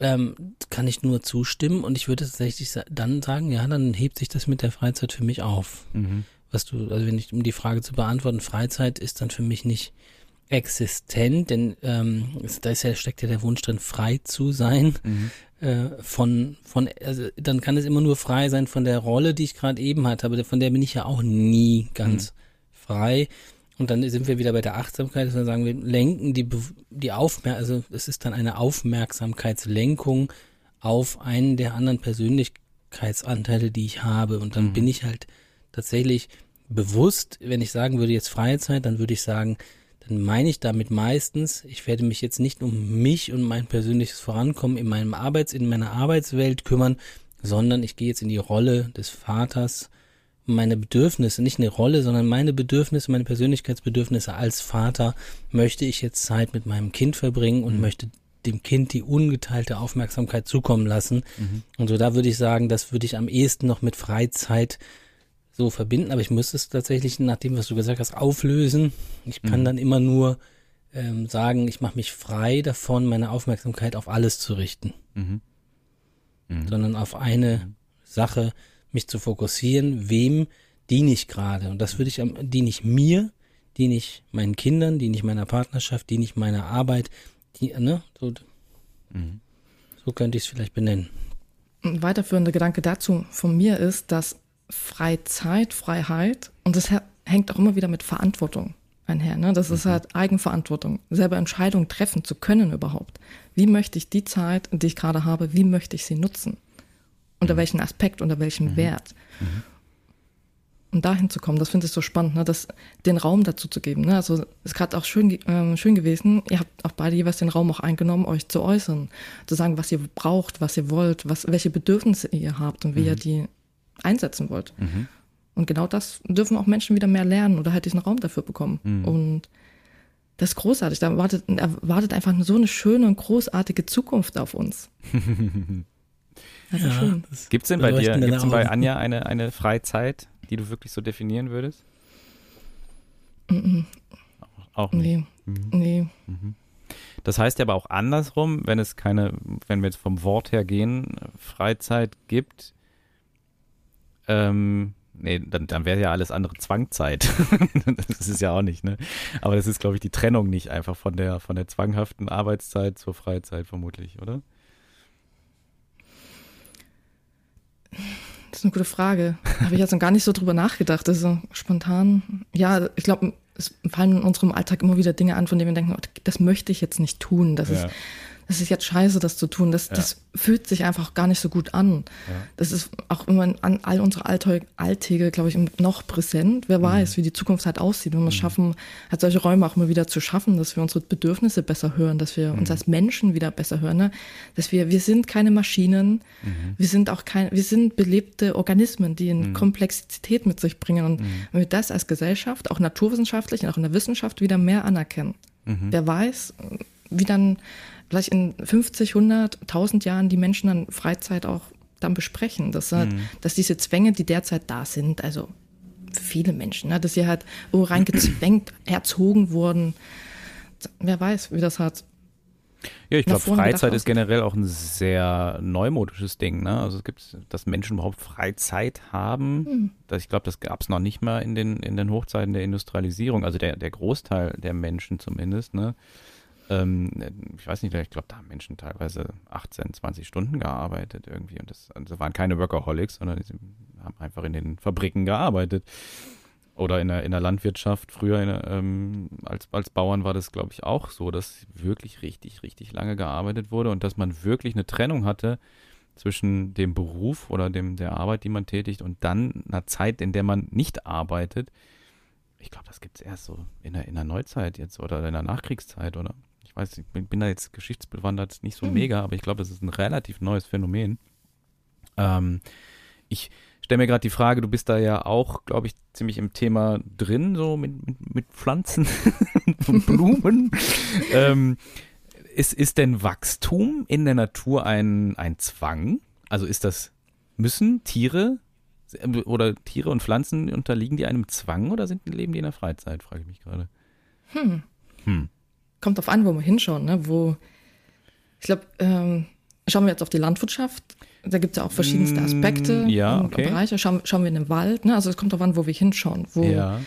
ähm, kann ich nur zustimmen. Und ich würde tatsächlich dann sagen, ja, dann hebt sich das mit der Freizeit für mich auf. Mhm. Was du, also wenn ich, um die Frage zu beantworten, Freizeit ist dann für mich nicht existent, denn ähm, da ist ja, steckt ja der Wunsch drin, frei zu sein. Mhm. Äh, von, von, also dann kann es immer nur frei sein von der Rolle, die ich gerade eben hatte, aber von der bin ich ja auch nie ganz mhm. frei. Und dann sind wir wieder bei der Achtsamkeit, dass wir sagen, wir lenken die, die Aufmerksamkeit, also es ist dann eine Aufmerksamkeitslenkung auf einen der anderen Persönlichkeitsanteile, die ich habe. Und dann mhm. bin ich halt tatsächlich bewusst, wenn ich sagen würde, jetzt Freizeit, dann würde ich sagen, dann meine ich damit meistens, ich werde mich jetzt nicht um mich und mein persönliches Vorankommen in meinem Arbeits, in meiner Arbeitswelt kümmern, sondern ich gehe jetzt in die Rolle des Vaters, meine Bedürfnisse, nicht eine Rolle, sondern meine Bedürfnisse, meine Persönlichkeitsbedürfnisse als Vater möchte ich jetzt Zeit mit meinem Kind verbringen und mhm. möchte dem Kind die ungeteilte Aufmerksamkeit zukommen lassen. Mhm. Und so da würde ich sagen, das würde ich am ehesten noch mit Freizeit so verbinden, aber ich müsste es tatsächlich nach dem, was du gesagt hast, auflösen. Ich kann mhm. dann immer nur ähm, sagen, ich mache mich frei davon, meine Aufmerksamkeit auf alles zu richten, mhm. Mhm. sondern auf eine mhm. Sache mich zu fokussieren, wem diene ich gerade. Und das würde ich, diene ich mir, diene ich meinen Kindern, diene ich meiner Partnerschaft, diene ich meiner Arbeit, die, ne, so, mhm. so könnte ich es vielleicht benennen. Ein weiterführender Gedanke dazu von mir ist, dass Freizeit, Freiheit und das hängt auch immer wieder mit Verantwortung einher. Ne? Das mhm. ist halt Eigenverantwortung, selber Entscheidungen treffen zu können überhaupt. Wie möchte ich die Zeit, die ich gerade habe, wie möchte ich sie nutzen? Unter mhm. welchem Aspekt, unter welchem mhm. Wert? Mhm. Und dahin zu kommen, das finde ich so spannend, ne? das, den Raum dazu zu geben. Ne? Also ist gerade auch schön, äh, schön gewesen, ihr habt auch beide jeweils den Raum auch eingenommen, euch zu äußern, zu sagen, was ihr braucht, was ihr wollt, was, welche Bedürfnisse ihr habt und wie ihr mhm. die einsetzen wollt. Mhm. Und genau das dürfen auch Menschen wieder mehr lernen oder halt diesen Raum dafür bekommen. Mhm. Und das ist großartig. Da wartet, erwartet einfach so eine schöne und großartige Zukunft auf uns. ja, Gibt es denn bei dir, gibt es denn bei Anja eine, eine Freizeit, die du wirklich so definieren würdest? Mhm. Auch nicht. Nee. Mhm. nee. Mhm. Das heißt aber auch andersrum, wenn es keine, wenn wir jetzt vom Wort her gehen, Freizeit gibt, ähm, nee, dann, dann wäre ja alles andere Zwangzeit. das ist ja auch nicht, ne? Aber das ist, glaube ich, die Trennung nicht einfach von der, von der zwanghaften Arbeitszeit zur Freizeit vermutlich, oder? Das ist eine gute Frage. Habe ich jetzt noch gar nicht so drüber nachgedacht. Also spontan. Ja, ich glaube, es fallen in unserem Alltag immer wieder Dinge an, von denen wir denken, oh, das möchte ich jetzt nicht tun. Das ja. ist das ist jetzt scheiße, das zu tun. Das, ja. das fühlt sich einfach gar nicht so gut an. Ja. Das ist auch immer an all unsere Alltäge, glaube ich, noch präsent. Wer mhm. weiß, wie die Zukunft halt aussieht. Wenn wir es mhm. schaffen, halt solche Räume auch immer wieder zu schaffen, dass wir unsere Bedürfnisse besser hören, dass wir mhm. uns als Menschen wieder besser hören. Ne? Dass wir, wir sind keine Maschinen, mhm. wir sind auch kein, wir sind belebte Organismen, die eine mhm. Komplexität mit sich bringen. Und wenn wir das als Gesellschaft, auch naturwissenschaftlich und auch in der Wissenschaft wieder mehr anerkennen, wer weiß, wie dann vielleicht in 50, 100, 1000 Jahren die Menschen dann Freizeit auch dann besprechen, dass, halt, mhm. dass diese Zwänge, die derzeit da sind, also viele Menschen, ne, dass sie halt wo reingezwängt, erzogen wurden. Wer weiß, wie das hat. Ja, ich glaube, Freizeit ist generell auch ein sehr neumodisches Ding. Ne? Also es gibt, dass Menschen überhaupt Freizeit haben. Hm. Das, ich glaube, das gab es noch nicht mal in den, in den Hochzeiten der Industrialisierung. Also der, der Großteil der Menschen zumindest. Ne? Ähm, ich weiß nicht, ich glaube, da haben Menschen teilweise 18, 20 Stunden gearbeitet irgendwie. Und das also waren keine Workaholics, sondern die haben einfach in den Fabriken gearbeitet oder in der, in der Landwirtschaft, früher der, ähm, als, als Bauern war das, glaube ich, auch so, dass wirklich richtig, richtig lange gearbeitet wurde und dass man wirklich eine Trennung hatte zwischen dem Beruf oder dem, der Arbeit, die man tätigt und dann einer Zeit, in der man nicht arbeitet. Ich glaube, das gibt es erst so in der, in der Neuzeit jetzt oder in der Nachkriegszeit oder ich weiß, ich bin, bin da jetzt geschichtsbewandert nicht so mhm. mega, aber ich glaube, das ist ein relativ neues Phänomen. Ähm, ich, stelle mir gerade die Frage, du bist da ja auch, glaube ich, ziemlich im Thema drin, so mit, mit, mit Pflanzen und Blumen. ähm, ist, ist denn Wachstum in der Natur ein, ein Zwang? Also ist das, müssen Tiere oder Tiere und Pflanzen unterliegen die einem Zwang oder sind, leben die in der Freizeit, frage ich mich gerade. Hm. hm. Kommt drauf an, wo wir hinschauen, ne? Wo, ich glaube, ähm, schauen wir jetzt auf die Landwirtschaft da gibt es ja auch verschiedenste mm, Aspekte ja, okay. Bereiche. Schauen, schauen wir in den Wald, ne? Also es kommt darauf an, wo wir hinschauen. Wo, ja.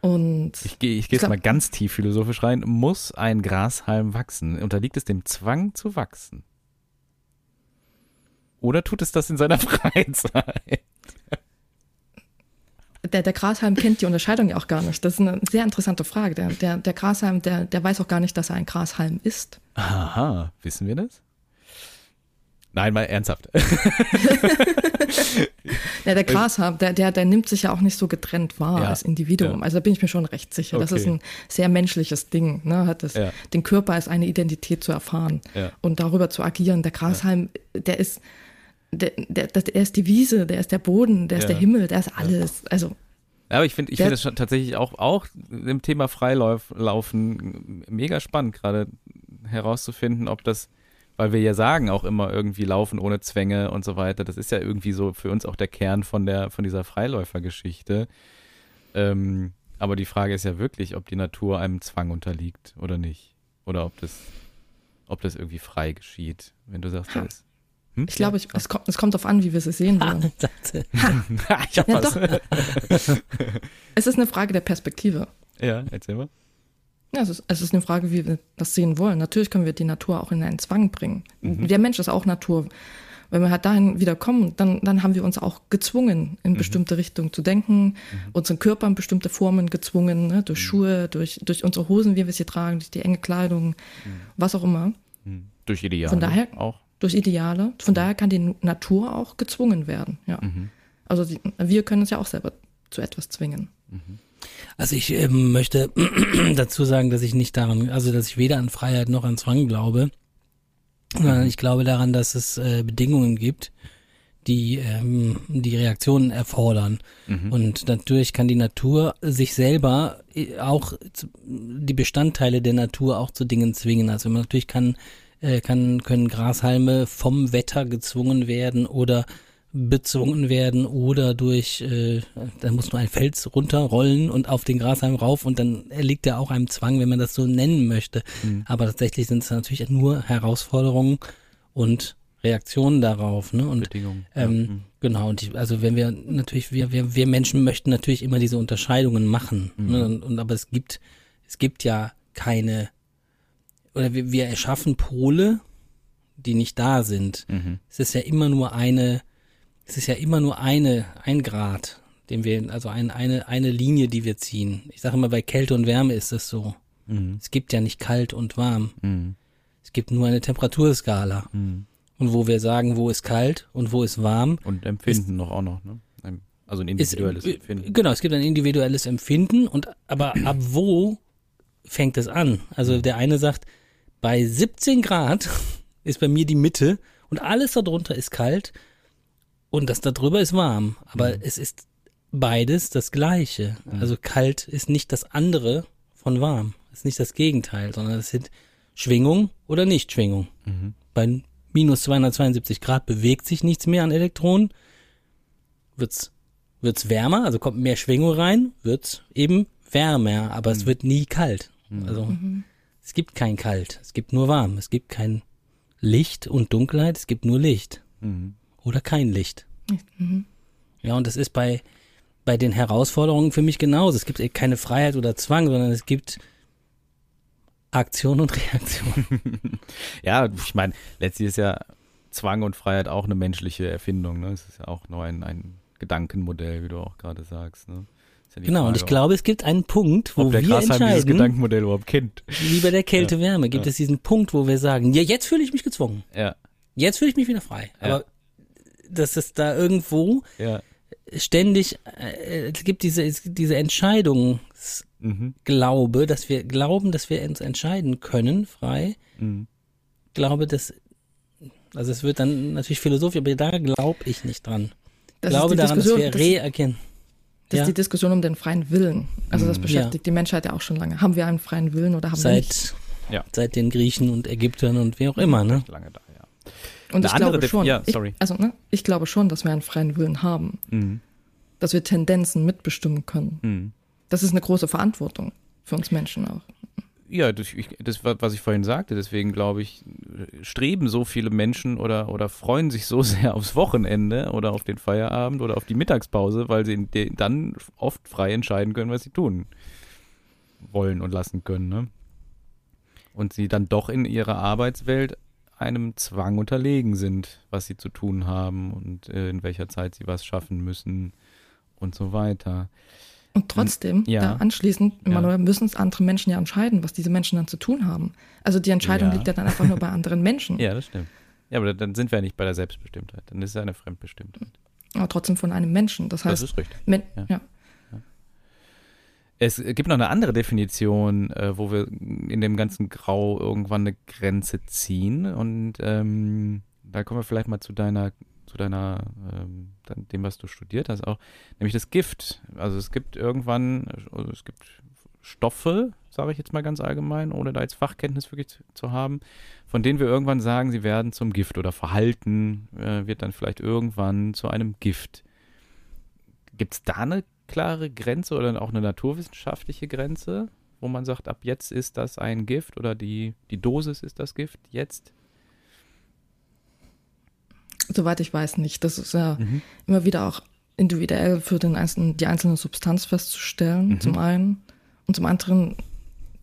Und ich gehe ich geh jetzt mal ganz tief philosophisch rein. Muss ein Grashalm wachsen? Unterliegt es dem Zwang zu wachsen? Oder tut es das in seiner Freizeit? Der, der Grashalm kennt die Unterscheidung ja auch gar nicht. Das ist eine sehr interessante Frage. Der, der, der Grashalm, der, der weiß auch gar nicht, dass er ein Grashalm ist. Aha, wissen wir das? Nein, mal ernsthaft. ja, der Grasham, der, der, der nimmt sich ja auch nicht so getrennt wahr ja, als Individuum. Ja. Also da bin ich mir schon recht sicher. Okay. Das ist ein sehr menschliches Ding. Ne? Hat das, ja. Den Körper als eine Identität zu erfahren und darüber zu agieren. Der Grashalm, der ist, der, der, der ist die Wiese, der ist der Boden, der ist der Himmel, der ist alles. Also aber ich finde ich finde es tatsächlich auch, auch im Thema Freilaufen mega spannend, gerade herauszufinden, ob das weil wir ja sagen auch immer irgendwie laufen ohne Zwänge und so weiter. Das ist ja irgendwie so für uns auch der Kern von der, von dieser Freiläufergeschichte. Ähm, aber die Frage ist ja wirklich, ob die Natur einem Zwang unterliegt oder nicht. Oder ob das, ob das irgendwie frei geschieht, wenn du sagst, das. Hm? Ich glaube, es, kommt, es kommt darauf an, wie wir es sehen wollen. ich hab ja, was. es ist eine Frage der Perspektive. Ja, erzähl mal. Ja, es ist, es ist eine Frage, wie wir das sehen wollen. Natürlich können wir die Natur auch in einen Zwang bringen. Mhm. Der Mensch ist auch Natur. Wenn wir halt dahin wieder kommen, dann, dann haben wir uns auch gezwungen, in mhm. bestimmte Richtungen zu denken, mhm. unseren Körper in bestimmte Formen gezwungen, ne? durch mhm. Schuhe, durch, durch unsere Hosen, wie wir sie tragen, durch die enge Kleidung, mhm. was auch immer. Mhm. Durch Ideale Von daher, auch. Durch Ideale. Von daher kann die Natur auch gezwungen werden. Ja. Also die, wir können uns ja auch selber zu etwas zwingen. Also ich ähm, möchte dazu sagen, dass ich nicht daran, also dass ich weder an Freiheit noch an Zwang glaube, sondern ich glaube daran, dass es äh, Bedingungen gibt, die ähm, die Reaktionen erfordern. Mhm. Und natürlich kann die Natur sich selber äh, auch die Bestandteile der Natur auch zu Dingen zwingen. Also man natürlich kann äh, kann können Grashalme vom Wetter gezwungen werden oder bezwungen werden oder durch, äh, da muss nur ein Fels runterrollen und auf den Grashalm rauf und dann erliegt er auch einem Zwang, wenn man das so nennen möchte. Mhm. Aber tatsächlich sind es natürlich nur Herausforderungen und Reaktionen darauf, ne? Und Bedingungen. Ähm, ja. mhm. genau, und ich, also wenn wir natürlich, wir, wir, wir Menschen möchten natürlich immer diese Unterscheidungen machen. Mhm. Ne? Und, und aber es gibt, es gibt ja keine, oder wir, wir erschaffen Pole, die nicht da sind. Mhm. Es ist ja immer nur eine es ist ja immer nur eine, ein Grad, den wir, also ein, eine, eine Linie, die wir ziehen. Ich sage immer, bei Kälte und Wärme ist es so. Mhm. Es gibt ja nicht kalt und warm. Mhm. Es gibt nur eine Temperaturskala. Mhm. Und wo wir sagen, wo ist kalt und wo ist warm. Und empfinden ist, noch auch noch, ne? Also ein individuelles ist, Empfinden. Genau, es gibt ein individuelles Empfinden und aber ab wo fängt es an? Also der eine sagt, bei 17 Grad ist bei mir die Mitte und alles darunter ist kalt und das da drüber ist warm, aber mhm. es ist beides das Gleiche. Mhm. Also kalt ist nicht das andere von warm. ist nicht das Gegenteil, sondern es sind Schwingung oder Nichtschwingung. Mhm. Bei minus 272 Grad bewegt sich nichts mehr an Elektronen. Wird's, wird's wärmer, also kommt mehr Schwingung rein, wird's eben wärmer, aber es mhm. wird nie kalt. Mhm. Also, mhm. Es gibt kein Kalt, es gibt nur warm. Es gibt kein Licht und Dunkelheit, es gibt nur Licht. Mhm. Oder kein Licht. Ja, und das ist bei, bei den Herausforderungen für mich genauso. Es gibt eben keine Freiheit oder Zwang, sondern es gibt Aktion und Reaktion. Ja, ich meine, letztlich ist ja Zwang und Freiheit auch eine menschliche Erfindung. Ne? Es ist ja auch nur ein, ein Gedankenmodell, wie du auch gerade sagst. Ne? Ja Genau, und ich Frage, glaube, es gibt einen Punkt, wo ob der wir Grashalm dieses entscheiden, Gedankenmodell überhaupt kennt. wie bei der Kälte-Wärme, gibt Ja. es diesen Punkt, wo wir sagen, ja, jetzt fühle ich mich gezwungen. Ja, Jetzt fühle ich mich wieder frei. Ja. Aber dass es da irgendwo ja. ständig, äh, es gibt diese, es gibt diese Entscheidungsglaube, Mhm. dass wir glauben, dass wir uns entscheiden können, frei. Mhm. Glaube, dass, also es wird dann natürlich philosophisch, aber da glaube ich nicht dran. Das glaube daran, dass Diskussion, wir das, reerkennen. Das ja. ist die Diskussion um den freien Willen. Also das Mhm. beschäftigt die Menschheit ja auch schon lange. Haben wir einen freien Willen oder haben wir nicht? Seit, Ja. seit den Griechen und Ägyptern und wie auch immer, ne? Lange da, ja. Und Eine ich glaube Def- schon. ja, sorry. Ich, also, ne, ich glaube schon, dass wir einen freien Willen haben. Mhm. Dass wir Tendenzen mitbestimmen können. Mhm. Das ist eine große Verantwortung für uns Menschen auch. Ja, das, ich, das, was ich vorhin sagte, deswegen glaube ich, streben so viele Menschen oder, oder freuen sich so sehr aufs Wochenende oder auf den Feierabend oder auf die Mittagspause, weil sie dann oft frei entscheiden können, was sie tun wollen und lassen können. Ne? Und sie dann doch in ihrer Arbeitswelt einem Zwang unterlegen sind, was sie zu tun haben und äh, in welcher Zeit sie was schaffen müssen und so weiter. Und trotzdem, Ja. da anschließend, Ja. Müssen es andere Menschen ja entscheiden, was diese Menschen dann zu tun haben. Also die Entscheidung Ja. liegt ja dann einfach nur bei anderen Menschen. Ja, das stimmt. Ja, aber dann sind wir ja nicht bei der Selbstbestimmtheit. Dann ist es ja eine Fremdbestimmtheit. Aber trotzdem von einem Menschen. Das Das heißt, ist richtig. Men ja. ja. Es gibt noch eine andere Definition, äh, wo wir in dem ganzen Grau irgendwann eine Grenze ziehen. Und ähm, da kommen wir vielleicht mal zu deiner, zu deiner, ähm, dem, was du studiert hast, auch, nämlich das Gift. Also es gibt irgendwann, also es gibt Stoffe, sage ich jetzt mal ganz allgemein, ohne da jetzt Fachkenntnis wirklich zu, zu haben, von denen wir irgendwann sagen, sie werden zum Gift oder Verhalten äh, wird dann vielleicht irgendwann zu einem Gift. Gibt es da eine klare Grenze oder auch eine naturwissenschaftliche Grenze, wo man sagt, ab jetzt ist das ein Gift oder die, die Dosis ist das Gift jetzt? Soweit ich weiß nicht. Das ist ja Mhm. immer wieder auch individuell für den einzelnen, die einzelne Substanz festzustellen, Mhm. zum einen. Und zum anderen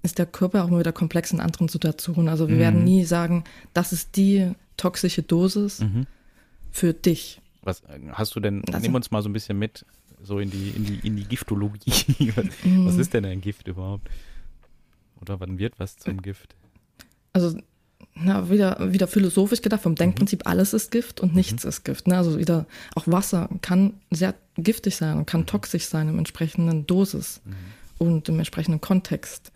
ist der Körper auch immer wieder komplex in anderen Situationen. Also wir Mhm. werden nie sagen, das ist die toxische Dosis Mhm. für dich. Was äh, hast du denn, Also- nimm uns mal so ein bisschen mit, so in die, in die, in die Giftologie. was, Mhm. was ist denn ein Gift überhaupt? Oder wann wird was zum Gift? Also na, wieder, wieder philosophisch gedacht, vom Denkprinzip, alles ist Gift und nichts ist Gift. Ne? Also wieder, auch Wasser kann sehr giftig sein und kann toxisch sein im entsprechenden Dosis und im entsprechenden Kontext.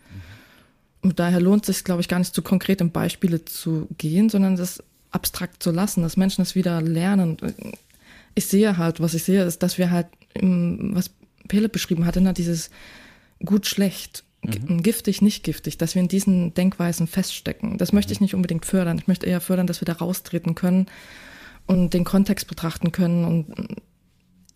Und daher lohnt es sich, glaube ich, gar nicht zu konkret in Beispiele zu gehen, sondern das abstrakt zu lassen, dass Menschen es wieder lernen. Ich sehe halt, was ich sehe, ist, dass wir halt, was Pele beschrieben hatte, ne, dieses gut-schlecht, gi- giftig, nicht giftig, dass wir in diesen Denkweisen feststecken. Das möchte ich nicht unbedingt fördern. Ich möchte eher fördern, dass wir da raustreten können und den Kontext betrachten können und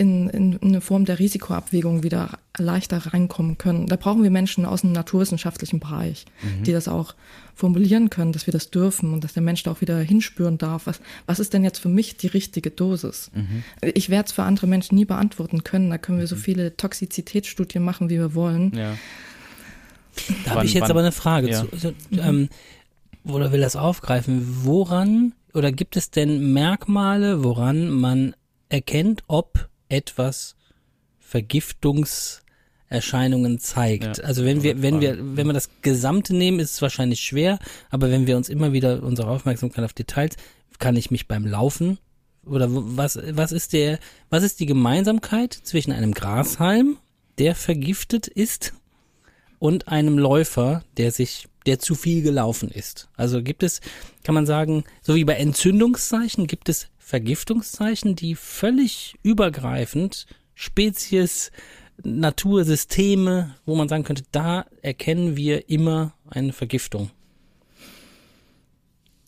in, in eine Form der Risikoabwägung wieder leichter reinkommen können. Da brauchen wir Menschen aus dem naturwissenschaftlichen Bereich, die das auch formulieren können, dass wir das dürfen und dass der Mensch da auch wieder hinspüren darf. Was, was ist denn jetzt für mich die richtige Dosis? Ich werde es für andere Menschen nie beantworten können. Da können wir so viele Toxizitätsstudien machen, wie wir wollen. Ja. Da habe ich jetzt wann- aber eine Frage ja. zu. Also, ähm, oder will das aufgreifen? Woran oder gibt es denn Merkmale, woran man erkennt, ob etwas Vergiftungserscheinungen zeigt? Ja, also wenn wir, wenn Frage. wir, wenn wir das Gesamte nehmen, ist es wahrscheinlich schwer, aber wenn wir uns immer wieder unsere Aufmerksamkeit auf Details, kann ich mich beim Laufen oder was, was ist der, was ist die Gemeinsamkeit zwischen einem Grashalm, der vergiftet ist, und einem Läufer, der sich, der zu viel gelaufen ist. Also gibt es, kann man sagen, so wie bei Entzündungszeichen gibt es Vergiftungszeichen, die völlig übergreifend Spezies, Natursysteme, wo man sagen könnte, da erkennen wir immer eine Vergiftung.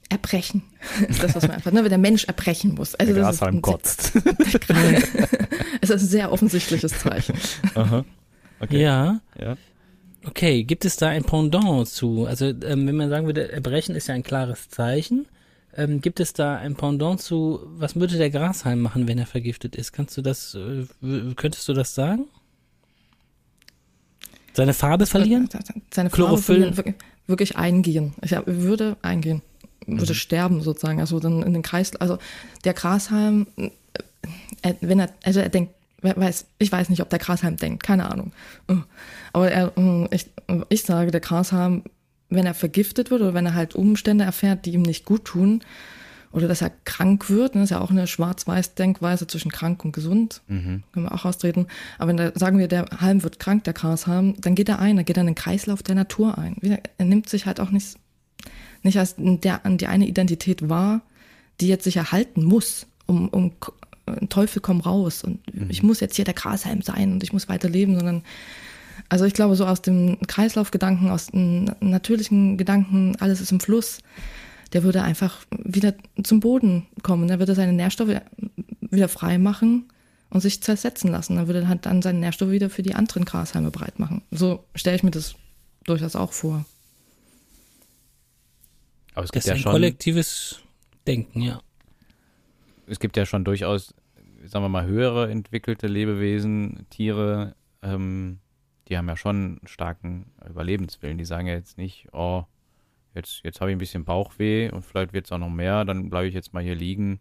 Erbrechen ist das, was man einfach, ne, wenn der Mensch erbrechen muss. Also Der das ist kotzt. Es ist ein sehr offensichtliches Zeichen. Aha. Okay. Ja, Ja. Okay, gibt es da ein Pendant zu? Also ähm, wenn man sagen würde, Erbrechen ist ja ein klares Zeichen. Ähm, gibt es da ein Pendant zu, was würde der Grashalm machen, wenn er vergiftet ist? Kannst du das, äh, könntest du das sagen? Seine Farbe verlieren? Seine Farbe verlieren, wirklich, wirklich eingehen. Ich würde eingehen, würde mhm. sterben sozusagen. Also dann in den Kreis, also der Grashalm, äh, wenn er, also er denkt, weiß, ich weiß nicht, ob der Grashalm denkt, keine Ahnung. Oh. Aber er, oh, ich, ich sage, der Grashalm, wenn er vergiftet wird oder wenn er halt Umstände erfährt, die ihm nicht gut tun, oder dass er krank wird, das ist ja auch eine schwarz-weiß-Denkweise zwischen krank und gesund, mhm. können wir auch austreten. Aber wenn da, sagen wir, der Halm wird krank, der Grashalm, dann geht er ein, er geht in den Kreislauf der Natur ein. Er nimmt sich halt auch nicht, nicht als der, an die eine Identität wahr, die jetzt sich erhalten muss, um, um Teufel komm raus und mhm. ich muss jetzt hier der Grashalm sein und ich muss weiterleben, sondern also ich glaube so aus dem Kreislaufgedanken, aus dem natürlichen Gedanken, alles ist im Fluss, der würde einfach wieder zum Boden kommen. Er würde seine Nährstoffe wieder frei machen und sich zersetzen lassen. Dann würde er halt dann seine Nährstoffe wieder für die anderen Grashalme breit machen. So stelle ich mir das durchaus auch vor. Aber es gibt das ist ja ein schon, kollektives Denken, ja. Es gibt ja schon durchaus, sagen wir mal, höhere entwickelte Lebewesen, Tiere, ähm, die haben ja schon einen starken Überlebenswillen. Die sagen ja jetzt nicht, oh, jetzt, jetzt habe ich ein bisschen Bauchweh und vielleicht wird es auch noch mehr, dann bleibe ich jetzt mal hier liegen.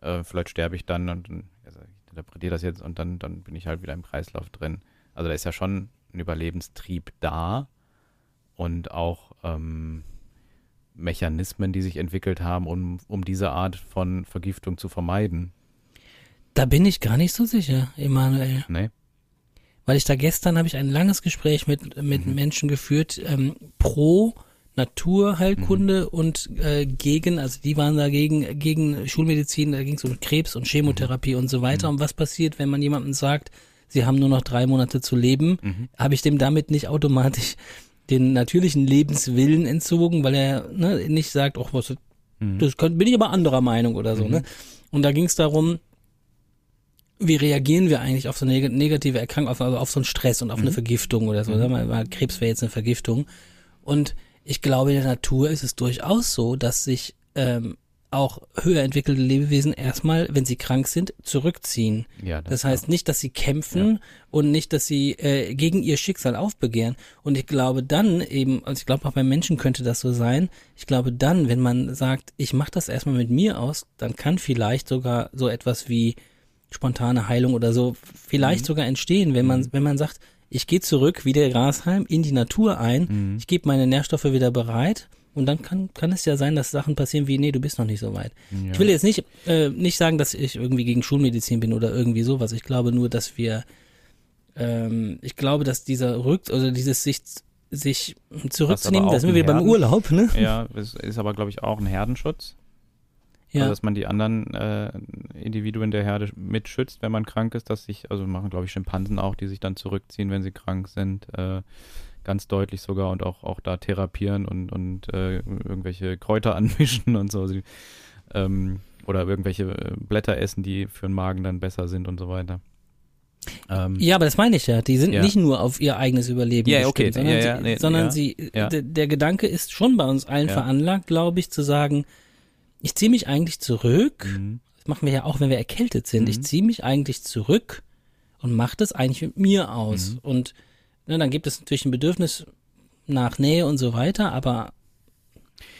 Äh, vielleicht sterbe ich dann und also ich interpretiere das jetzt und dann, dann bin ich halt wieder im Kreislauf drin. Also da ist ja schon ein Überlebenstrieb da und auch ähm, Mechanismen, die sich entwickelt haben, um, um diese Art von Vergiftung zu vermeiden. Da bin ich gar nicht so sicher, Emanuel. Nee. Weil ich da gestern habe ich ein langes Gespräch mit, mit mhm. Menschen geführt, ähm, pro Naturheilkunde mhm. und äh, gegen, also die waren dagegen, gegen Schulmedizin, da ging es um Krebs und Chemotherapie mhm. und so weiter. Mhm. Und was passiert, wenn man jemandem sagt, sie haben nur noch drei Monate zu leben, mhm. habe ich dem damit nicht automatisch den natürlichen Lebenswillen entzogen, weil er ne, nicht sagt, ach was, mhm. das kann, bin ich aber anderer Meinung oder so. Ne? Mhm. Und da ging es darum, wie reagieren wir eigentlich auf so eine negative Erkrankung, auf, also auf so einen Stress und auf eine Vergiftung oder so. Mhm. Mal, Krebs wäre jetzt eine Vergiftung. Und ich glaube, in der Natur ist es durchaus so, dass sich ähm, auch höher entwickelte Lebewesen erstmal, wenn sie krank sind, zurückziehen. Ja, das, das heißt nicht, dass sie kämpfen ja. und nicht, dass sie äh, gegen ihr Schicksal aufbegehren. Und ich glaube dann eben, also ich glaube auch beim Menschen könnte das so sein, ich glaube dann, wenn man sagt, ich mache das erstmal mit mir aus, dann kann vielleicht sogar so etwas wie spontane Heilung oder so vielleicht mhm. sogar entstehen, wenn man, mhm. wenn man sagt, ich gehe zurück wie der Grashalm in die Natur ein, mhm. ich gebe meine Nährstoffe wieder bereit und dann kann, kann es ja sein, dass Sachen passieren wie, nee, du bist noch nicht so weit. Ja. Ich will jetzt nicht, äh, nicht sagen, dass ich irgendwie gegen Schulmedizin bin oder irgendwie sowas. Ich glaube nur, dass wir, ähm, ich glaube, dass dieser Rück, oder dieses sich, sich zurückzunehmen, da sind wir wieder beim Urlaub, ne? Ja, es ist aber, glaube ich, auch ein Herdenschutz. Ja. Also, dass man die anderen äh, Individuen der Herde mitschützt, wenn man krank ist, dass sich, also machen, glaube ich, Schimpansen auch, die sich dann zurückziehen, wenn sie krank sind, äh, ganz deutlich sogar und auch, auch da therapieren und, und äh, irgendwelche Kräuter anmischen und so. Sie, ähm, oder irgendwelche äh, Blätter essen, die für den Magen dann besser sind und so weiter. Ähm, ja, aber das meine ich ja. Die sind ja. nicht nur auf ihr eigenes Überleben ja, okay. sondern, ja, ja, nee, sondern sie, der Gedanke ist schon bei uns allen veranlagt, glaube ich, zu sagen, ich ziehe mich eigentlich zurück. Mhm. Das machen wir ja auch, wenn wir erkältet sind. Mhm. Ich ziehe mich eigentlich zurück und mache das eigentlich mit mir aus. Mhm. Und ne, dann gibt es natürlich ein Bedürfnis nach Nähe und so weiter, aber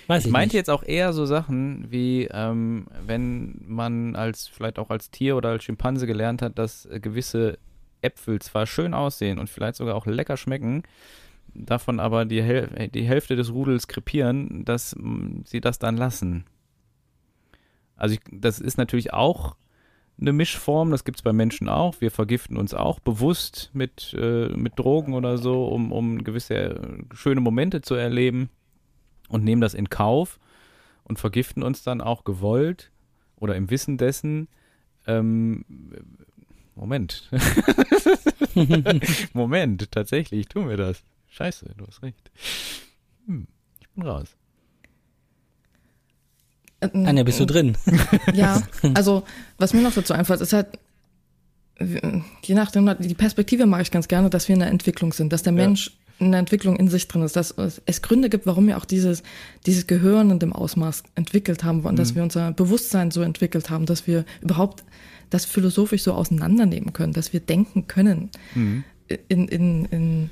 weiß ich, ich meinte nicht. jetzt auch eher so Sachen wie, ähm, wenn man als vielleicht auch als Tier oder als Schimpanse gelernt hat, dass gewisse Äpfel zwar schön aussehen und vielleicht sogar auch lecker schmecken, davon aber die, Häl die Hälfte des Rudels krepieren, dass sie das dann lassen. Also ich, das ist natürlich auch eine Mischform, das gibt es bei Menschen auch. Wir vergiften uns auch bewusst mit, äh, mit Drogen oder so, um, um gewisse äh, schöne Momente zu erleben und nehmen das in Kauf und vergiften uns dann auch gewollt oder im Wissen dessen. Ähm, Moment. Moment, tatsächlich tun wir das. Scheiße, du hast recht. Hm, ich bin raus. Äh, Anja, bist du drin? Ja, also was mir noch dazu einfällt, ist halt, je nachdem, die Perspektive mag ich ganz gerne, dass wir in der Entwicklung sind, dass der Mensch eine Entwicklung in sich drin ist, dass es Gründe gibt, warum wir auch dieses, dieses Gehirn in dem Ausmaß entwickelt haben und mhm. dass wir unser Bewusstsein so entwickelt haben, dass wir überhaupt das philosophisch so auseinandernehmen können, dass wir denken können mhm. in, in, in,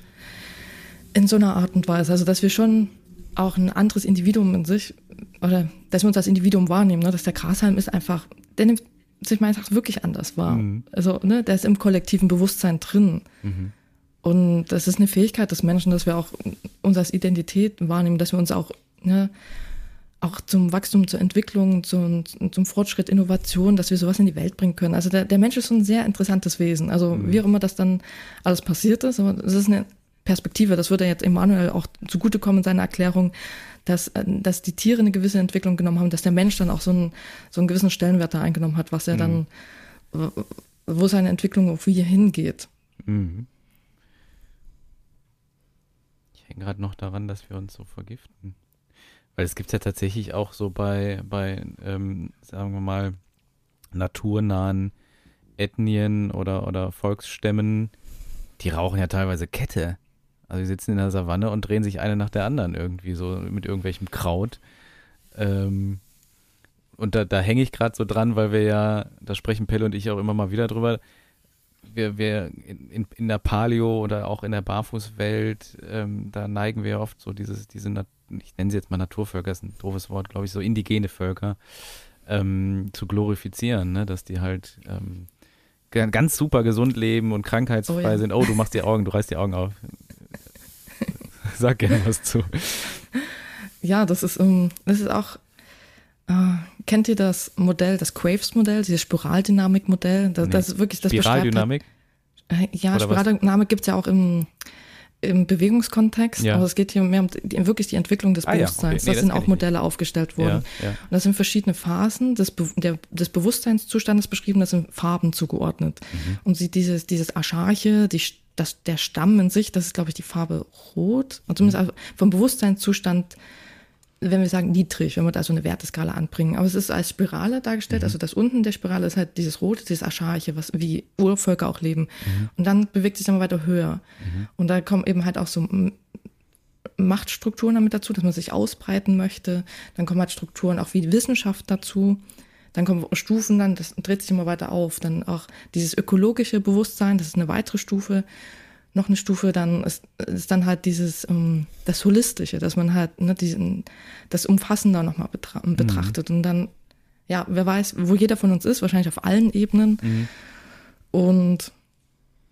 in so einer Art und Weise. Also dass wir schon auch ein anderes Individuum in sich, oder dass wir uns als Individuum wahrnehmen, ne? dass der Grashalm ist einfach, der nimmt sich meines Erachtens wirklich anders wahr. Mhm. Also, ne, der ist im kollektiven Bewusstsein drin. Mhm. Und das ist eine Fähigkeit des Menschen, dass wir auch uns als Identität wahrnehmen, dass wir uns auch, ne, auch zum Wachstum, zur Entwicklung, zum, zum Fortschritt, Innovation, dass wir sowas in die Welt bringen können. Also der, der Mensch ist so ein sehr interessantes Wesen. Also mhm. wie auch immer das dann alles passiert ist, aber das ist eine Perspektive, das würde jetzt Emanuel auch zugutekommen in seiner Erklärung, dass, äh, dass die Tiere eine gewisse Entwicklung genommen haben, dass der Mensch dann auch so einen, so einen gewissen Stellenwert da eingenommen hat, was er mhm. dann, wo seine Entwicklung auf wie hingeht. Mhm. Ich hänge gerade noch daran, dass wir uns so vergiften. Weil es gibt ja tatsächlich auch so bei, bei ähm, sagen wir mal, naturnahen Ethnien oder, oder Volksstämmen, die rauchen ja teilweise Kette. Also die sitzen in der Savanne und drehen sich eine nach der anderen irgendwie so mit irgendwelchem Kraut. Ähm, und da, da hänge ich gerade so dran, weil wir ja, da sprechen Pelle und ich auch immer mal wieder drüber, wir, wir in, in der Paleo oder auch in der Barfußwelt, ähm, da neigen wir oft so dieses, diese, ich nenne sie jetzt mal Naturvölker, ist ein doofes Wort, glaube ich, so indigene Völker ähm, zu glorifizieren, ne? dass die halt ähm, ganz super gesund leben und krankheitsfrei oh ja. sind. Oh, du machst die Augen, du reißt die Augen auf. Sag gerne was zu. Ja, das ist, um, ähm, das ist auch, äh, kennt ihr das Modell, das Quaves-Modell, dieses Spiraldynamik-Modell? Das, nee. das ist wirklich das Spiraldynamik? Äh, ja, Oder Spiraldynamik gibt es ja auch im, im Bewegungskontext, ja. aber es geht hier mehr um die, wirklich die Entwicklung des ah, Bewusstseins. Ja, okay. nee, das sind auch Modelle nicht. aufgestellt worden. Ja, und das sind verschiedene Phasen des, Be der, des Bewusstseinszustandes beschrieben, das sind Farben zugeordnet. Mhm. Und sie dieses, dieses Ascharche, die das, der Stamm in sich, das ist, glaube ich, die Farbe Rot. Und zumindest mhm. vom Bewusstseinszustand, wenn wir sagen niedrig, wenn wir da so eine Werteskala anbringen. Aber es ist als Spirale dargestellt. Mhm. Also das unten der Spirale ist halt dieses Rote, dieses Ascharche, was wie Urvölker auch leben. Mhm. Und dann bewegt sich immer weiter höher. Mhm. Und da kommen eben halt auch so Machtstrukturen damit dazu, dass man sich ausbreiten möchte. Dann kommen halt Strukturen auch wie Wissenschaft dazu. Dann kommen Stufen, dann das dreht sich immer weiter auf. Dann auch dieses ökologische Bewusstsein, das ist eine weitere Stufe. Noch eine Stufe, dann ist, ist dann halt dieses um, das Holistische, dass man halt ne, diesen, das Umfassender nochmal betra mhm. betrachtet. Und dann, ja, wer weiß, wo jeder von uns ist, wahrscheinlich auf allen Ebenen. Mhm. Und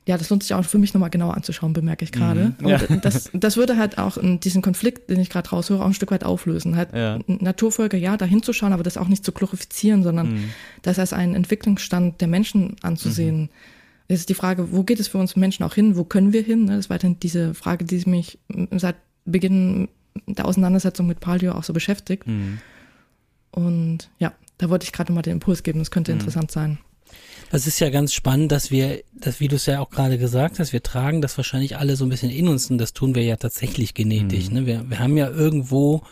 ja, das lohnt sich auch für mich nochmal genauer anzuschauen, bemerke ich gerade. Mhm. Ja. das, das würde halt auch diesen Konflikt, den ich gerade raushöre, auch ein Stück weit auflösen. Halt ja. Naturvölker, ja, da hinzuschauen, aber das auch nicht zu glorifizieren, sondern mhm. das als einen Entwicklungsstand der Menschen anzusehen. Mhm. ist die Frage, wo geht es für uns Menschen auch hin? Wo können wir hin? Das ist weiterhin diese Frage, die mich seit Beginn der Auseinandersetzung mit Palio auch so beschäftigt. Mhm. Und ja, da wollte ich gerade nochmal den Impuls geben. Das könnte mhm. interessant sein. Das ist ja ganz spannend, dass wir, dass, wie du es ja auch gerade gesagt hast, wir tragen das wahrscheinlich alle so ein bisschen in uns und das tun wir ja tatsächlich genetisch. Mhm. Ne? Wir, wir haben ja irgendwo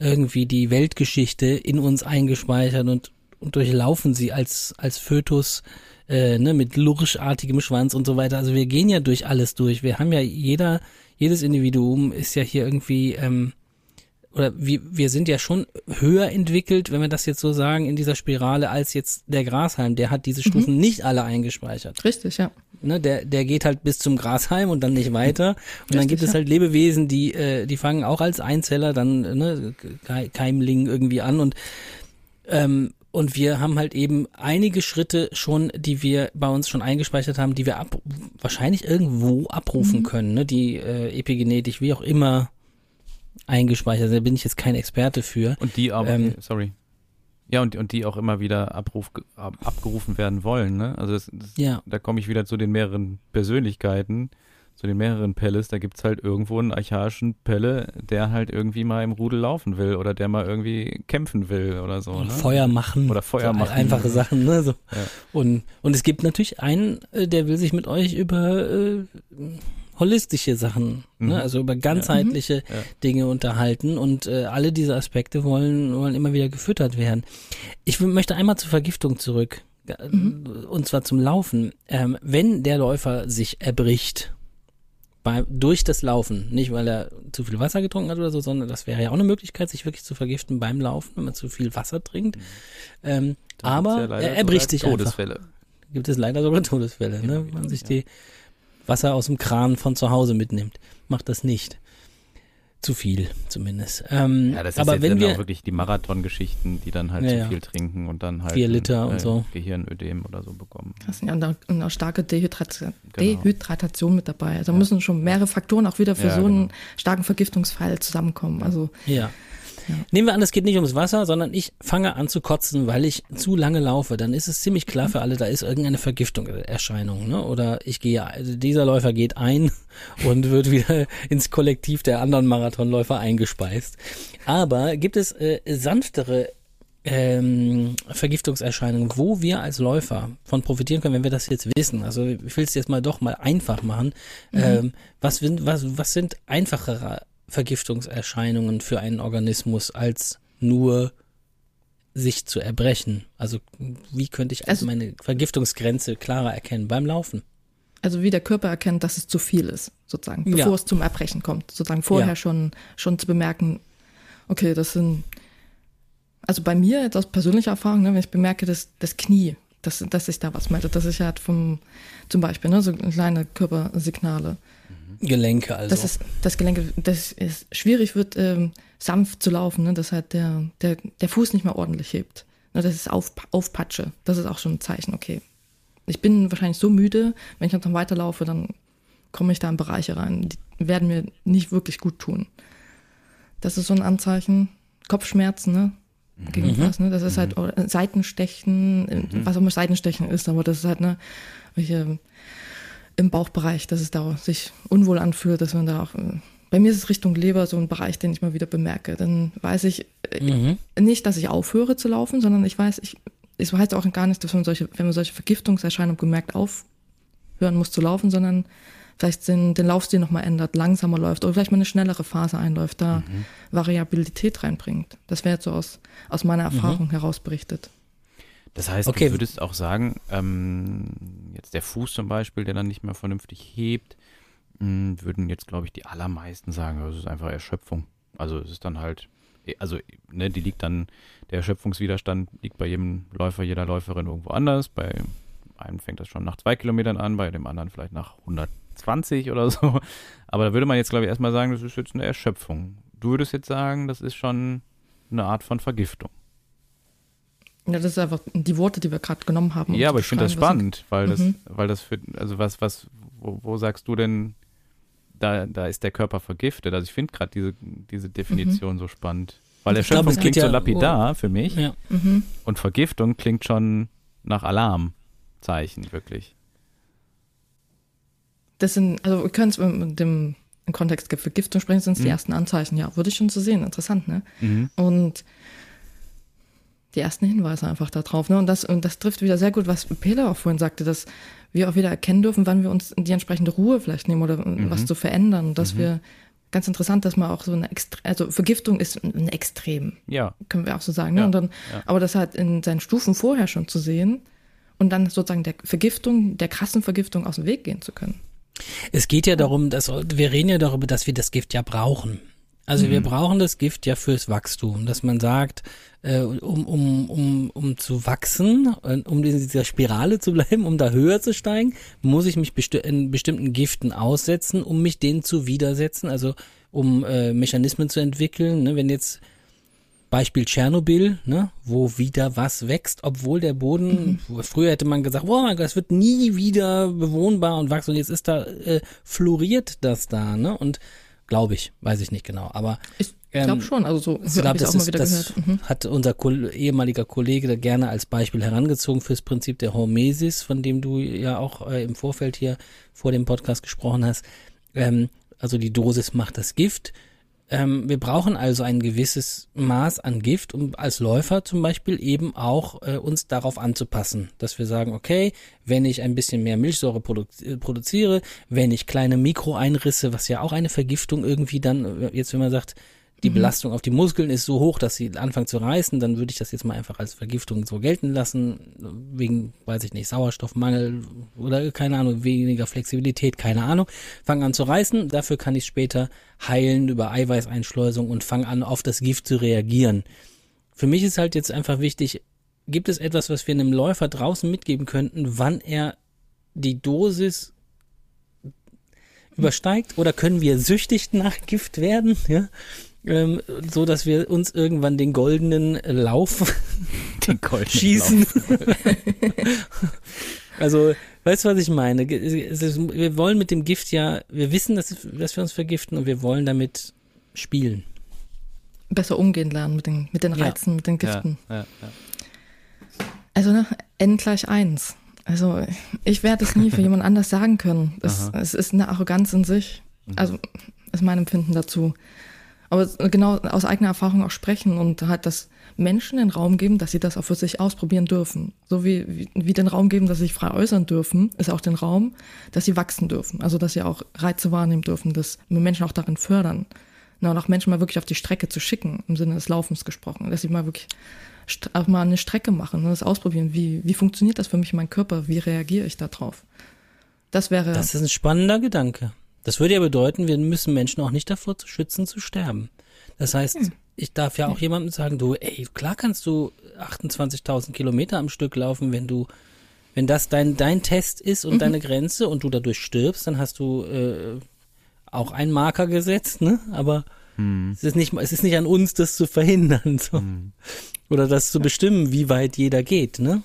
irgendwie die Weltgeschichte in uns eingespeichert und, und durchlaufen sie als, als Fötus äh, ne, mit lurchartigem Schwanz und so weiter. Also wir gehen ja durch alles durch. Wir haben ja jeder, jedes Individuum ist ja hier irgendwie ähm, oder wir, wir sind ja schon höher entwickelt, wenn wir das jetzt so sagen, in dieser Spirale als jetzt der Grashalm. Der hat diese Stufen mhm. nicht alle eingespeichert. Richtig, ja. Ne, der, der geht halt bis zum Grashalm und dann nicht weiter. Und Richtig, dann gibt es halt Lebewesen, die, äh, die fangen auch als Einzeller dann, ne, Keimling irgendwie an und, ähm, und wir haben halt eben einige Schritte schon, die wir bei uns schon eingespeichert haben, die wir ab, wahrscheinlich irgendwo abrufen mhm. können, ne, die äh, epigenetisch, wie auch immer eingespeichert. Da bin ich jetzt kein Experte für. Und die aber, ähm, sorry. Ja, und, und die auch immer wieder abruf, ab, abgerufen werden wollen, ne? Also das, das, ja. da komme ich wieder zu den mehreren Persönlichkeiten, zu den mehreren Pelles. Da gibt's halt irgendwo einen archaischen Pelle, der halt irgendwie mal im Rudel laufen will oder der mal irgendwie kämpfen will oder so. Ne? Feuer machen. Oder Feuer so machen. Einfache Sachen, ne? So. Ja. Und, und es gibt natürlich einen, äh, der will sich mit euch über äh, holistische Sachen, ne? mhm. ne? also über ganzheitliche ja. Mhm. Dinge unterhalten und äh, alle diese Aspekte wollen, wollen immer wieder gefüttert werden. Ich möchte einmal zur Vergiftung zurück, mhm. und zwar zum Laufen. Ähm, wenn der Läufer sich erbricht bei, durch das Laufen. Nicht, weil er zu viel Wasser getrunken hat oder so, sondern das wäre ja auch eine Möglichkeit, sich wirklich zu vergiften beim Laufen, wenn man zu viel Wasser trinkt. Mhm. Ähm, aber ja er, er bricht sich Todesfälle. einfach. Gibt es leider sogar Todesfälle, ne? wenn man sich die Wasser aus dem Kran von zu Hause mitnimmt. Macht das nicht zu viel zumindest. Ähm, ja, das ist aber jetzt wenn dann wir, auch wirklich die Marathongeschichten, die dann halt ja, zu viel trinken und dann halt vier Liter ein, und äh, so Gehirnödem oder so bekommen. Das ist ja eine, eine starke Dehydratation, genau. Dehydratation mit dabei. Also ja. müssen schon mehrere Faktoren auch wieder für so einen genau. starken Vergiftungsfall zusammenkommen. Also ja. Ja. Nehmen wir an, es geht nicht ums Wasser, sondern ich fange an zu kotzen, weil ich zu lange laufe. Dann ist es ziemlich klar für alle, da ist irgendeine Vergiftungserscheinung. Ne? Oder ich gehe, also dieser Läufer geht ein und wird wieder ins Kollektiv der anderen Marathonläufer eingespeist. Aber gibt es äh, sanftere ähm, Vergiftungserscheinungen, wo wir als Läufer von profitieren können, wenn wir das jetzt wissen. Also ich will es jetzt mal doch mal einfach machen. Mhm. Ähm, was, was, was sind einfachere Vergiftungserscheinungen für einen Organismus als nur sich zu erbrechen? Also wie könnte ich also, meine Vergiftungsgrenze klarer erkennen beim Laufen? Also wie der Körper erkennt, dass es zu viel ist, sozusagen, bevor ja. es zum Erbrechen kommt, sozusagen vorher ja. schon, schon zu bemerken, okay, das sind, also bei mir jetzt aus persönlicher Erfahrung, ne, wenn ich bemerke, dass das Knie, dass, dass sich da was meldet, dass ich halt vom, zum Beispiel, ne, so kleine Körpersignale, Gelenke also. Das ist das Gelenke, das ist schwierig wird, ähm, sanft zu laufen, ne? dass halt der, der, der Fuß nicht mehr ordentlich hebt. Ne? Das ist auf, Aufpatsche. Das ist auch schon ein Zeichen, okay. Ich bin wahrscheinlich so müde, wenn ich dann weiterlaufe, dann komme ich da in Bereiche rein, die werden mir nicht wirklich gut tun. Das ist so ein Anzeichen. Kopfschmerzen, ne? Gegen mhm. was, ne? Das ist halt mhm. halt Seitenstechen, mhm. was auch immer Seitenstechen ist, aber das ist halt, ne, welche im Bauchbereich, dass es da sich unwohl anfühlt, dass man da auch. Äh, bei mir ist es Richtung Leber so ein Bereich, den ich mal wieder bemerke. Dann weiß ich äh, mhm. nicht, dass ich aufhöre zu laufen, sondern ich weiß, ich, es heißt auch gar nicht, dass man solche, wenn man solche Vergiftungserscheinungen gemerkt aufhören muss zu laufen, sondern vielleicht den, den Laufstil nochmal ändert, langsamer läuft oder vielleicht mal eine schnellere Phase einläuft, da mhm. Variabilität reinbringt. Das wäre jetzt so aus, aus meiner mhm. Erfahrung mhm. heraus berichtet. Das heißt, okay. du würdest auch sagen, ähm, jetzt der Fuß zum Beispiel, der dann nicht mehr vernünftig hebt, mh, hm, würden jetzt, glaube ich, die allermeisten sagen, das ist einfach Erschöpfung. Also es ist dann halt, also ne, die liegt dann, der Erschöpfungswiderstand liegt bei jedem Läufer, jeder Läuferin irgendwo anders. Bei einem fängt das schon nach zwei Kilometern an, bei dem anderen vielleicht nach 120 oder so. Aber da würde man jetzt, glaube ich, erstmal sagen, das ist jetzt eine Erschöpfung. Du würdest jetzt sagen, das ist schon eine Art von Vergiftung. Ja, das ist einfach die Worte, die wir gerade genommen haben. Um ja, aber ich finde das spannend, weil das, mhm. weil das für, also was, was, wo, wo, sagst du denn, da, da ist der Körper vergiftet? Also ich finde gerade diese, diese Definition mhm. so spannend. Weil Erschöpfung klingt ja, so lapidar oh. für mich ja. mhm. und Vergiftung klingt schon nach Alarmzeichen, wirklich. Das sind, also wir können es mit dem im Kontext der Vergiftung sprechen, sind es die mhm. ersten Anzeichen, ja, würde ich schon so sehen, interessant, ne? Mhm. Und die ersten Hinweise einfach darauf. Ne? Und, das, und das trifft wieder sehr gut, was Pele auch vorhin sagte, dass wir auch wieder erkennen dürfen, wann wir uns die entsprechende Ruhe vielleicht nehmen oder mhm. was zu verändern. Dass mhm. wir, ganz interessant, dass man auch so eine Extre also Vergiftung ist ein Extrem. Ja. Können wir auch so sagen. Ne? Und dann, ja. Aber das halt in seinen Stufen vorher schon zu sehen und dann sozusagen der Vergiftung, der krassen Vergiftung aus dem Weg gehen zu können. Es geht ja darum, dass wir reden ja darüber, dass wir das Gift ja brauchen. Also mhm. wir brauchen das Gift ja fürs Wachstum, dass man sagt, äh, um, um, um, um zu wachsen, um in dieser Spirale zu bleiben, um da höher zu steigen, muss ich mich besti in bestimmten Giften aussetzen, um mich denen zu widersetzen, also um äh, Mechanismen zu entwickeln. Ne? Wenn jetzt Beispiel Tschernobyl, ne, wo wieder was wächst, obwohl der Boden, mhm. früher hätte man gesagt, Gott, es wird nie wieder bewohnbar und wachsen und jetzt ist da, äh, floriert das da, ne, und Glaube ich, weiß ich nicht genau. Aber ich glaube ähm, schon. Also so ich glaube, das, ist, das mhm. hat unser Ko ehemaliger Kollege gerne als Beispiel herangezogen fürs Prinzip der Hormesis, von dem du ja auch äh, im Vorfeld hier vor dem Podcast gesprochen hast. Ähm, also die Dosis macht das Gift. Ähm, wir brauchen also ein gewisses Maß an Gift, um als Läufer zum Beispiel eben auch äh, uns darauf anzupassen, dass wir sagen, okay, wenn ich ein bisschen mehr Milchsäure produ äh, produziere, wenn ich kleine Mikroeinrisse, was ja auch eine Vergiftung irgendwie dann, äh, jetzt wenn man sagt, die mhm. Belastung auf die Muskeln ist so hoch, dass sie anfangen zu reißen, dann würde ich das jetzt mal einfach als Vergiftung so gelten lassen, wegen, weiß ich nicht, Sauerstoffmangel oder keine Ahnung, weniger Flexibilität, keine Ahnung. Fangen an zu reißen, dafür kann ich später heilen über Eiweißeinschleusung und fange an, auf das Gift zu reagieren. Für mich ist halt jetzt einfach wichtig, gibt es etwas, was wir einem Läufer draußen mitgeben könnten, wann er die Dosis übersteigt oder können wir süchtig nach Gift werden? Ja? Ähm, so dass wir uns irgendwann den goldenen Lauf den goldenen schießen. Lauf. also, weißt du, was ich meine? Wir wollen mit dem Gift ja, wir wissen, dass, dass wir uns vergiften und wir wollen damit spielen. Besser umgehen lernen mit den, mit den Reizen, ja. mit den Giften. Ja, ja, also, ne, N gleich eins. Also, ich werde es nie für jemand anders sagen können. Es, es ist eine Arroganz in sich. Mhm. Also, ist mein Empfinden dazu. Aber genau aus eigener Erfahrung auch sprechen und halt das Menschen den Raum geben, dass sie das auch für sich ausprobieren dürfen. So wie, wie, wie den Raum geben, dass sie sich frei äußern dürfen, ist auch den Raum, dass sie wachsen dürfen. Also dass sie auch Reize wahrnehmen dürfen, dass wir Menschen auch darin fördern. Na, und auch Menschen mal wirklich auf die Strecke zu schicken, im Sinne des Laufens gesprochen, dass sie mal wirklich auch mal eine Strecke machen und das ausprobieren. Wie, wie funktioniert das für mich in meinem Körper? Wie reagiere ich darauf? Das wäre. Das ist ein spannender Gedanke. Das würde ja bedeuten, wir müssen Menschen auch nicht davor schützen, zu sterben. Das heißt, hm. ich darf ja auch jemandem sagen, du, ey, klar kannst du 28.000 Kilometer am Stück laufen, wenn du, wenn das dein, dein Test ist und mhm. deine Grenze und du dadurch stirbst, dann hast du äh, auch einen Marker gesetzt, ne? Aber hm. es ist nicht, es ist nicht an uns, das zu verhindern, so. Hm. Oder das zu bestimmen, wie weit jeder geht, ne?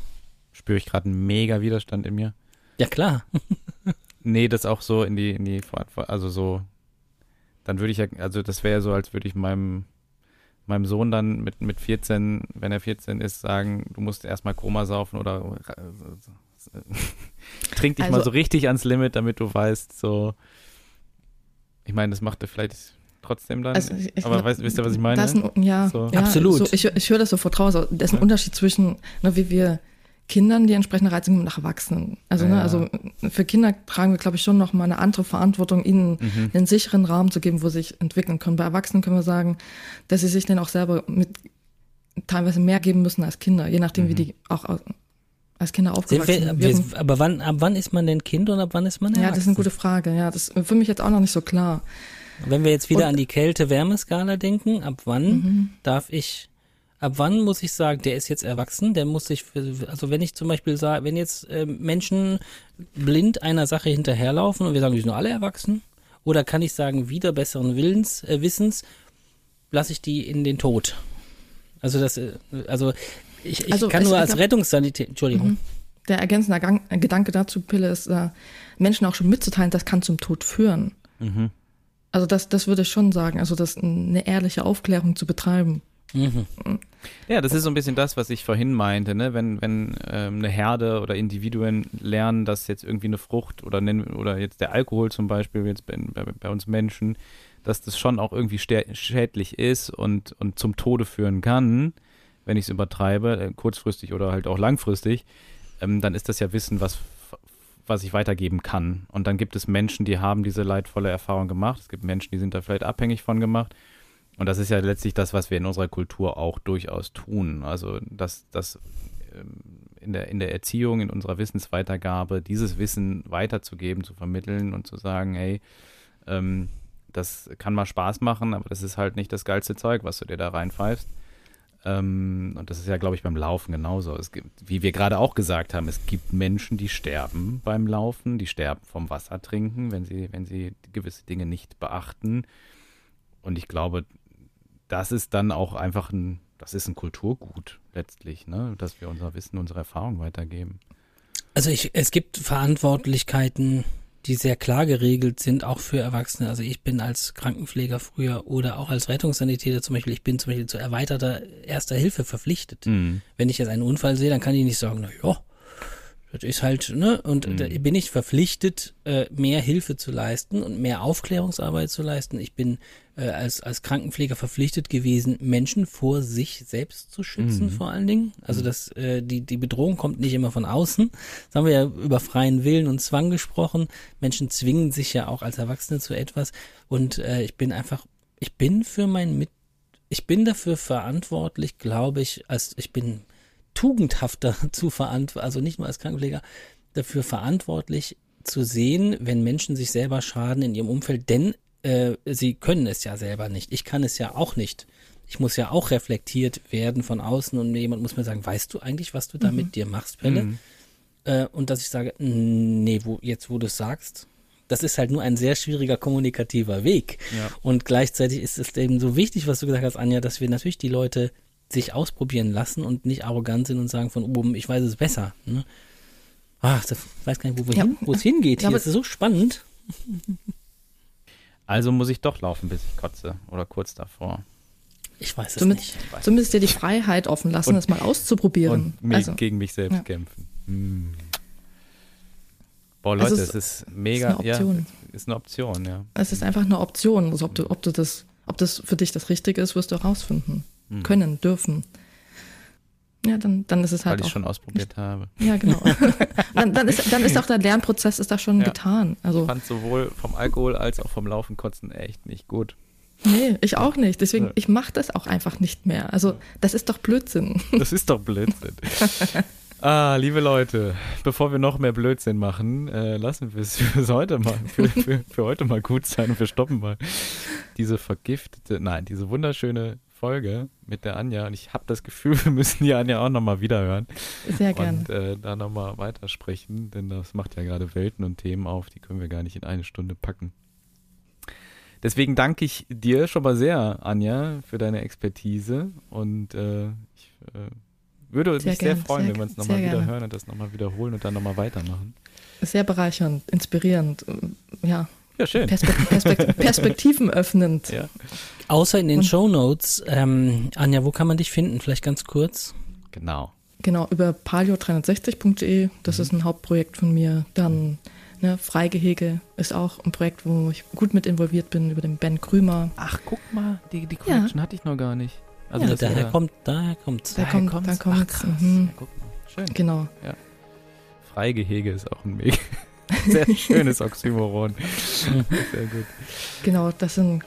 Spüre ich gerade einen mega Widerstand in mir. Ja, klar. Nee, das auch so in die, in die, also so, dann würde ich ja, also das wäre ja so, als würde ich meinem, meinem Sohn dann mit, mit 14, wenn er 14 ist, sagen, du musst erstmal Koma saufen oder äh, trink dich also, mal so richtig ans Limit, damit du weißt, so, ich meine, das macht er vielleicht trotzdem dann. Also ich, aber weißt, wisst ihr, was ich meine? Ein, ja, so. ja, absolut. So, ich, ich höre das sofort raus. Das ist ein ja. Unterschied zwischen, ne, wie wir Kindern die entsprechende Reizung nach Erwachsenen. Also, ne, ja. ne, also für Kinder tragen wir, glaube ich, schon noch mal eine andere Verantwortung, ihnen mhm. einen sicheren Rahmen zu geben, wo sie sich entwickeln können. Bei Erwachsenen können wir sagen, dass sie sich dann auch selber mit teilweise mehr geben müssen als Kinder, je nachdem, mhm. wie die auch als Kinder aufgewachsen sind. Aber wann, ab wann ist man denn Kind und ab wann ist man erwachsen? Ja, das ist eine gute Frage. Ja, das ist für mich jetzt auch noch nicht so klar. Wenn wir jetzt wieder und, an die Kälte-Wärme-Skala denken, ab wann mhm. darf ich ab wann muss ich sagen, der ist jetzt erwachsen, der muss sich, für, also wenn ich zum Beispiel sage, wenn jetzt äh, Menschen blind einer Sache hinterherlaufen und wir sagen, die sind alle erwachsen, oder kann ich sagen, wieder besseren Willens, äh, Wissens, lasse ich die in den Tod? Also das, äh, also ich, ich also kann nur als Rettungssanität, Entschuldigung. Mhm. Der ergänzende Gang, Gedanke dazu, Pille, ist, äh, Menschen auch schon mitzuteilen, das kann zum Tod führen. Mhm. Also das, das würde ich schon sagen, also das eine ehrliche Aufklärung zu betreiben. Mhm. Ja, das ist so ein bisschen das, was ich vorhin meinte, ne? Wenn, wenn ähm, eine Herde oder Individuen lernen, dass jetzt irgendwie eine Frucht oder oder jetzt der Alkohol zum Beispiel, jetzt bei, bei, bei uns Menschen, dass das schon auch irgendwie schädlich ist und, und zum Tode führen kann, wenn ich es übertreibe, äh, kurzfristig oder halt auch langfristig, ähm, dann ist das ja Wissen, was, was ich weitergeben kann. Und dann gibt es Menschen, die haben diese leidvolle Erfahrung gemacht. Es gibt Menschen, die sind da vielleicht abhängig von gemacht. Und das ist ja letztlich das, was wir in unserer Kultur auch durchaus tun. Also, dass das ähm, in der, in der Erziehung, in unserer Wissensweitergabe, dieses Wissen weiterzugeben, zu vermitteln und zu sagen, hey, ähm, das kann mal Spaß machen, aber das ist halt nicht das geilste Zeug, was du dir da reinpfeifst. Ähm, und das ist ja, glaube ich, beim Laufen genauso. Es gibt, wie wir gerade auch gesagt haben, es gibt Menschen, die sterben beim Laufen, die sterben vom Wasser trinken, wenn sie, wenn sie gewisse Dinge nicht beachten. Und ich glaube, das ist dann auch einfach ein, das ist ein Kulturgut letztlich, ne? dass wir unser Wissen, unsere Erfahrung weitergeben. Also ich, es gibt Verantwortlichkeiten, die sehr klar geregelt sind, auch für Erwachsene. Also ich bin als Krankenpfleger früher oder auch als Rettungssanitäter zum Beispiel, ich bin zum Beispiel zu erweiterter Erster Hilfe verpflichtet. Mhm. Wenn ich jetzt einen Unfall sehe, dann kann ich nicht sagen, na ja, das ist halt, ne? Und mhm. da bin ich verpflichtet, äh, mehr Hilfe zu leisten und mehr Aufklärungsarbeit zu leisten. Ich bin äh, als, als Krankenpfleger verpflichtet gewesen, Menschen vor sich selbst zu schützen, mhm. vor allen Dingen. Also mhm. das, äh, die, die Bedrohung kommt nicht immer von außen. Das haben wir ja über freien Willen und Zwang gesprochen. Menschen zwingen sich ja auch als Erwachsene zu etwas. Und äh, ich bin einfach, ich bin für mein Mit ich bin dafür verantwortlich, glaube ich, als ich bin tugendhafter zu verantwortlich, also nicht nur als Krankenpfleger, dafür verantwortlich zu sehen, wenn Menschen sich selber schaden in ihrem Umfeld, denn äh, sie können es ja selber nicht. Ich kann es ja auch nicht. Ich muss ja auch reflektiert werden von außen und jemand muss mir sagen, weißt du eigentlich, was du da mhm. mit dir machst, Pelle? Mhm. Äh, und dass ich sage, nee, wo, jetzt wo du es sagst, das ist halt nur ein sehr schwieriger kommunikativer Weg. Ja. Und gleichzeitig ist es eben so wichtig, was du gesagt hast, Anja, dass wir natürlich die Leute sich ausprobieren lassen und nicht arrogant sind und sagen von oben, ich weiß es besser. Ne? Ach, ich weiß gar nicht, wo, ja. hin, wo es hingeht. Ja, Hier ist so spannend. Also muss ich doch laufen, bis ich kotze oder kurz davor. Ich weiß es zumindest, nicht. Zumindest dir die Freiheit offen lassen, und, das mal auszuprobieren. Und also, gegen mich selbst ja. kämpfen. Hm. Boah, Leute, also es, es, ist mega. Ist eine Option. Ja, ist eine Option, ja. Es ist einfach eine Option. Also ob du, ob du das, ob das für dich das Richtige ist, wirst du herausfinden. Hm. Können, dürfen. Ja, dann, dann ist es halt. Weil ich schon ausprobiert nicht, habe. Ja, genau. dann, dann, ist, dann ist auch der Lernprozess ist da schon ja. getan. Also, ich fand sowohl vom Alkohol als auch vom Laufen kotzen echt nicht gut. Nee, ich auch nicht. Deswegen, ich mache das auch einfach nicht mehr. Also, das ist doch Blödsinn. Das ist doch Blödsinn. Ah, liebe Leute, bevor wir noch mehr Blödsinn machen, äh, lassen wir es für heute mal, für, für, für, heute mal gut sein und wir stoppen mal diese vergiftete, nein, diese wunderschöne Folge mit der Anja. Und ich habe das Gefühl, wir müssen die Anja auch nochmal wiederhören. Sehr gerne. Und äh, da nochmal weitersprechen, denn das macht ja gerade Welten und Themen auf, die können wir gar nicht in eine Stunde packen. Deswegen danke ich dir schon mal sehr, Anja, für deine Expertise und äh, ich äh, würde sehr mich gern, sehr freuen, sehr, wenn wir uns nochmal wieder hören und das nochmal wiederholen und dann nochmal weitermachen. Sehr bereichernd, inspirierend, ja. Ja, schön. Perspekt Perspekt Perspektiven öffnend. Ja. Außer in den und, Show Notes, ähm, Anja, wo kann man dich finden? Vielleicht ganz kurz. Genau. Genau, über palio360.de, das mhm. ist ein Hauptprojekt von mir. Dann ne, Freigehege ist auch ein Projekt, wo ich gut mit involviert bin, über den Ben Krümer. Ach, guck mal, die, die Connection ja. hatte ich noch gar nicht. Also ja, daher kommt, daher kommt's. Da kommt, kommt's. Da kommt's. Ach, mhm. ja, Schön. Genau. Ja. Freigehege ist auch ein mega sehr schönes Oxymoron. sehr gut. Genau, das sind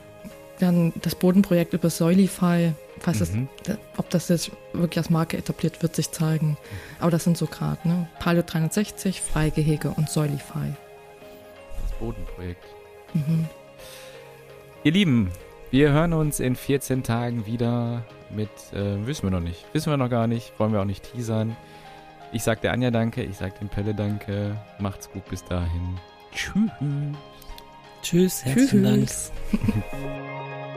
dann das Bodenprojekt über Soilify. Falls mhm. das, ob das jetzt wirklich als Marke etabliert wird, sich zeigen. Aber das sind so gerade, ne? Palio 360, Freigehege und Soilify. Das Bodenprojekt. Mhm. Ihr Lieben, wir hören uns in 14 Tagen wieder mit, äh, wissen wir noch nicht, wissen wir noch gar nicht, wollen wir auch nicht teasern. Ich sag der Anja danke, ich sag dem Pelle danke. Macht's gut bis dahin. Tschüss. Tschüss, herzlichen Tschüss. Dank.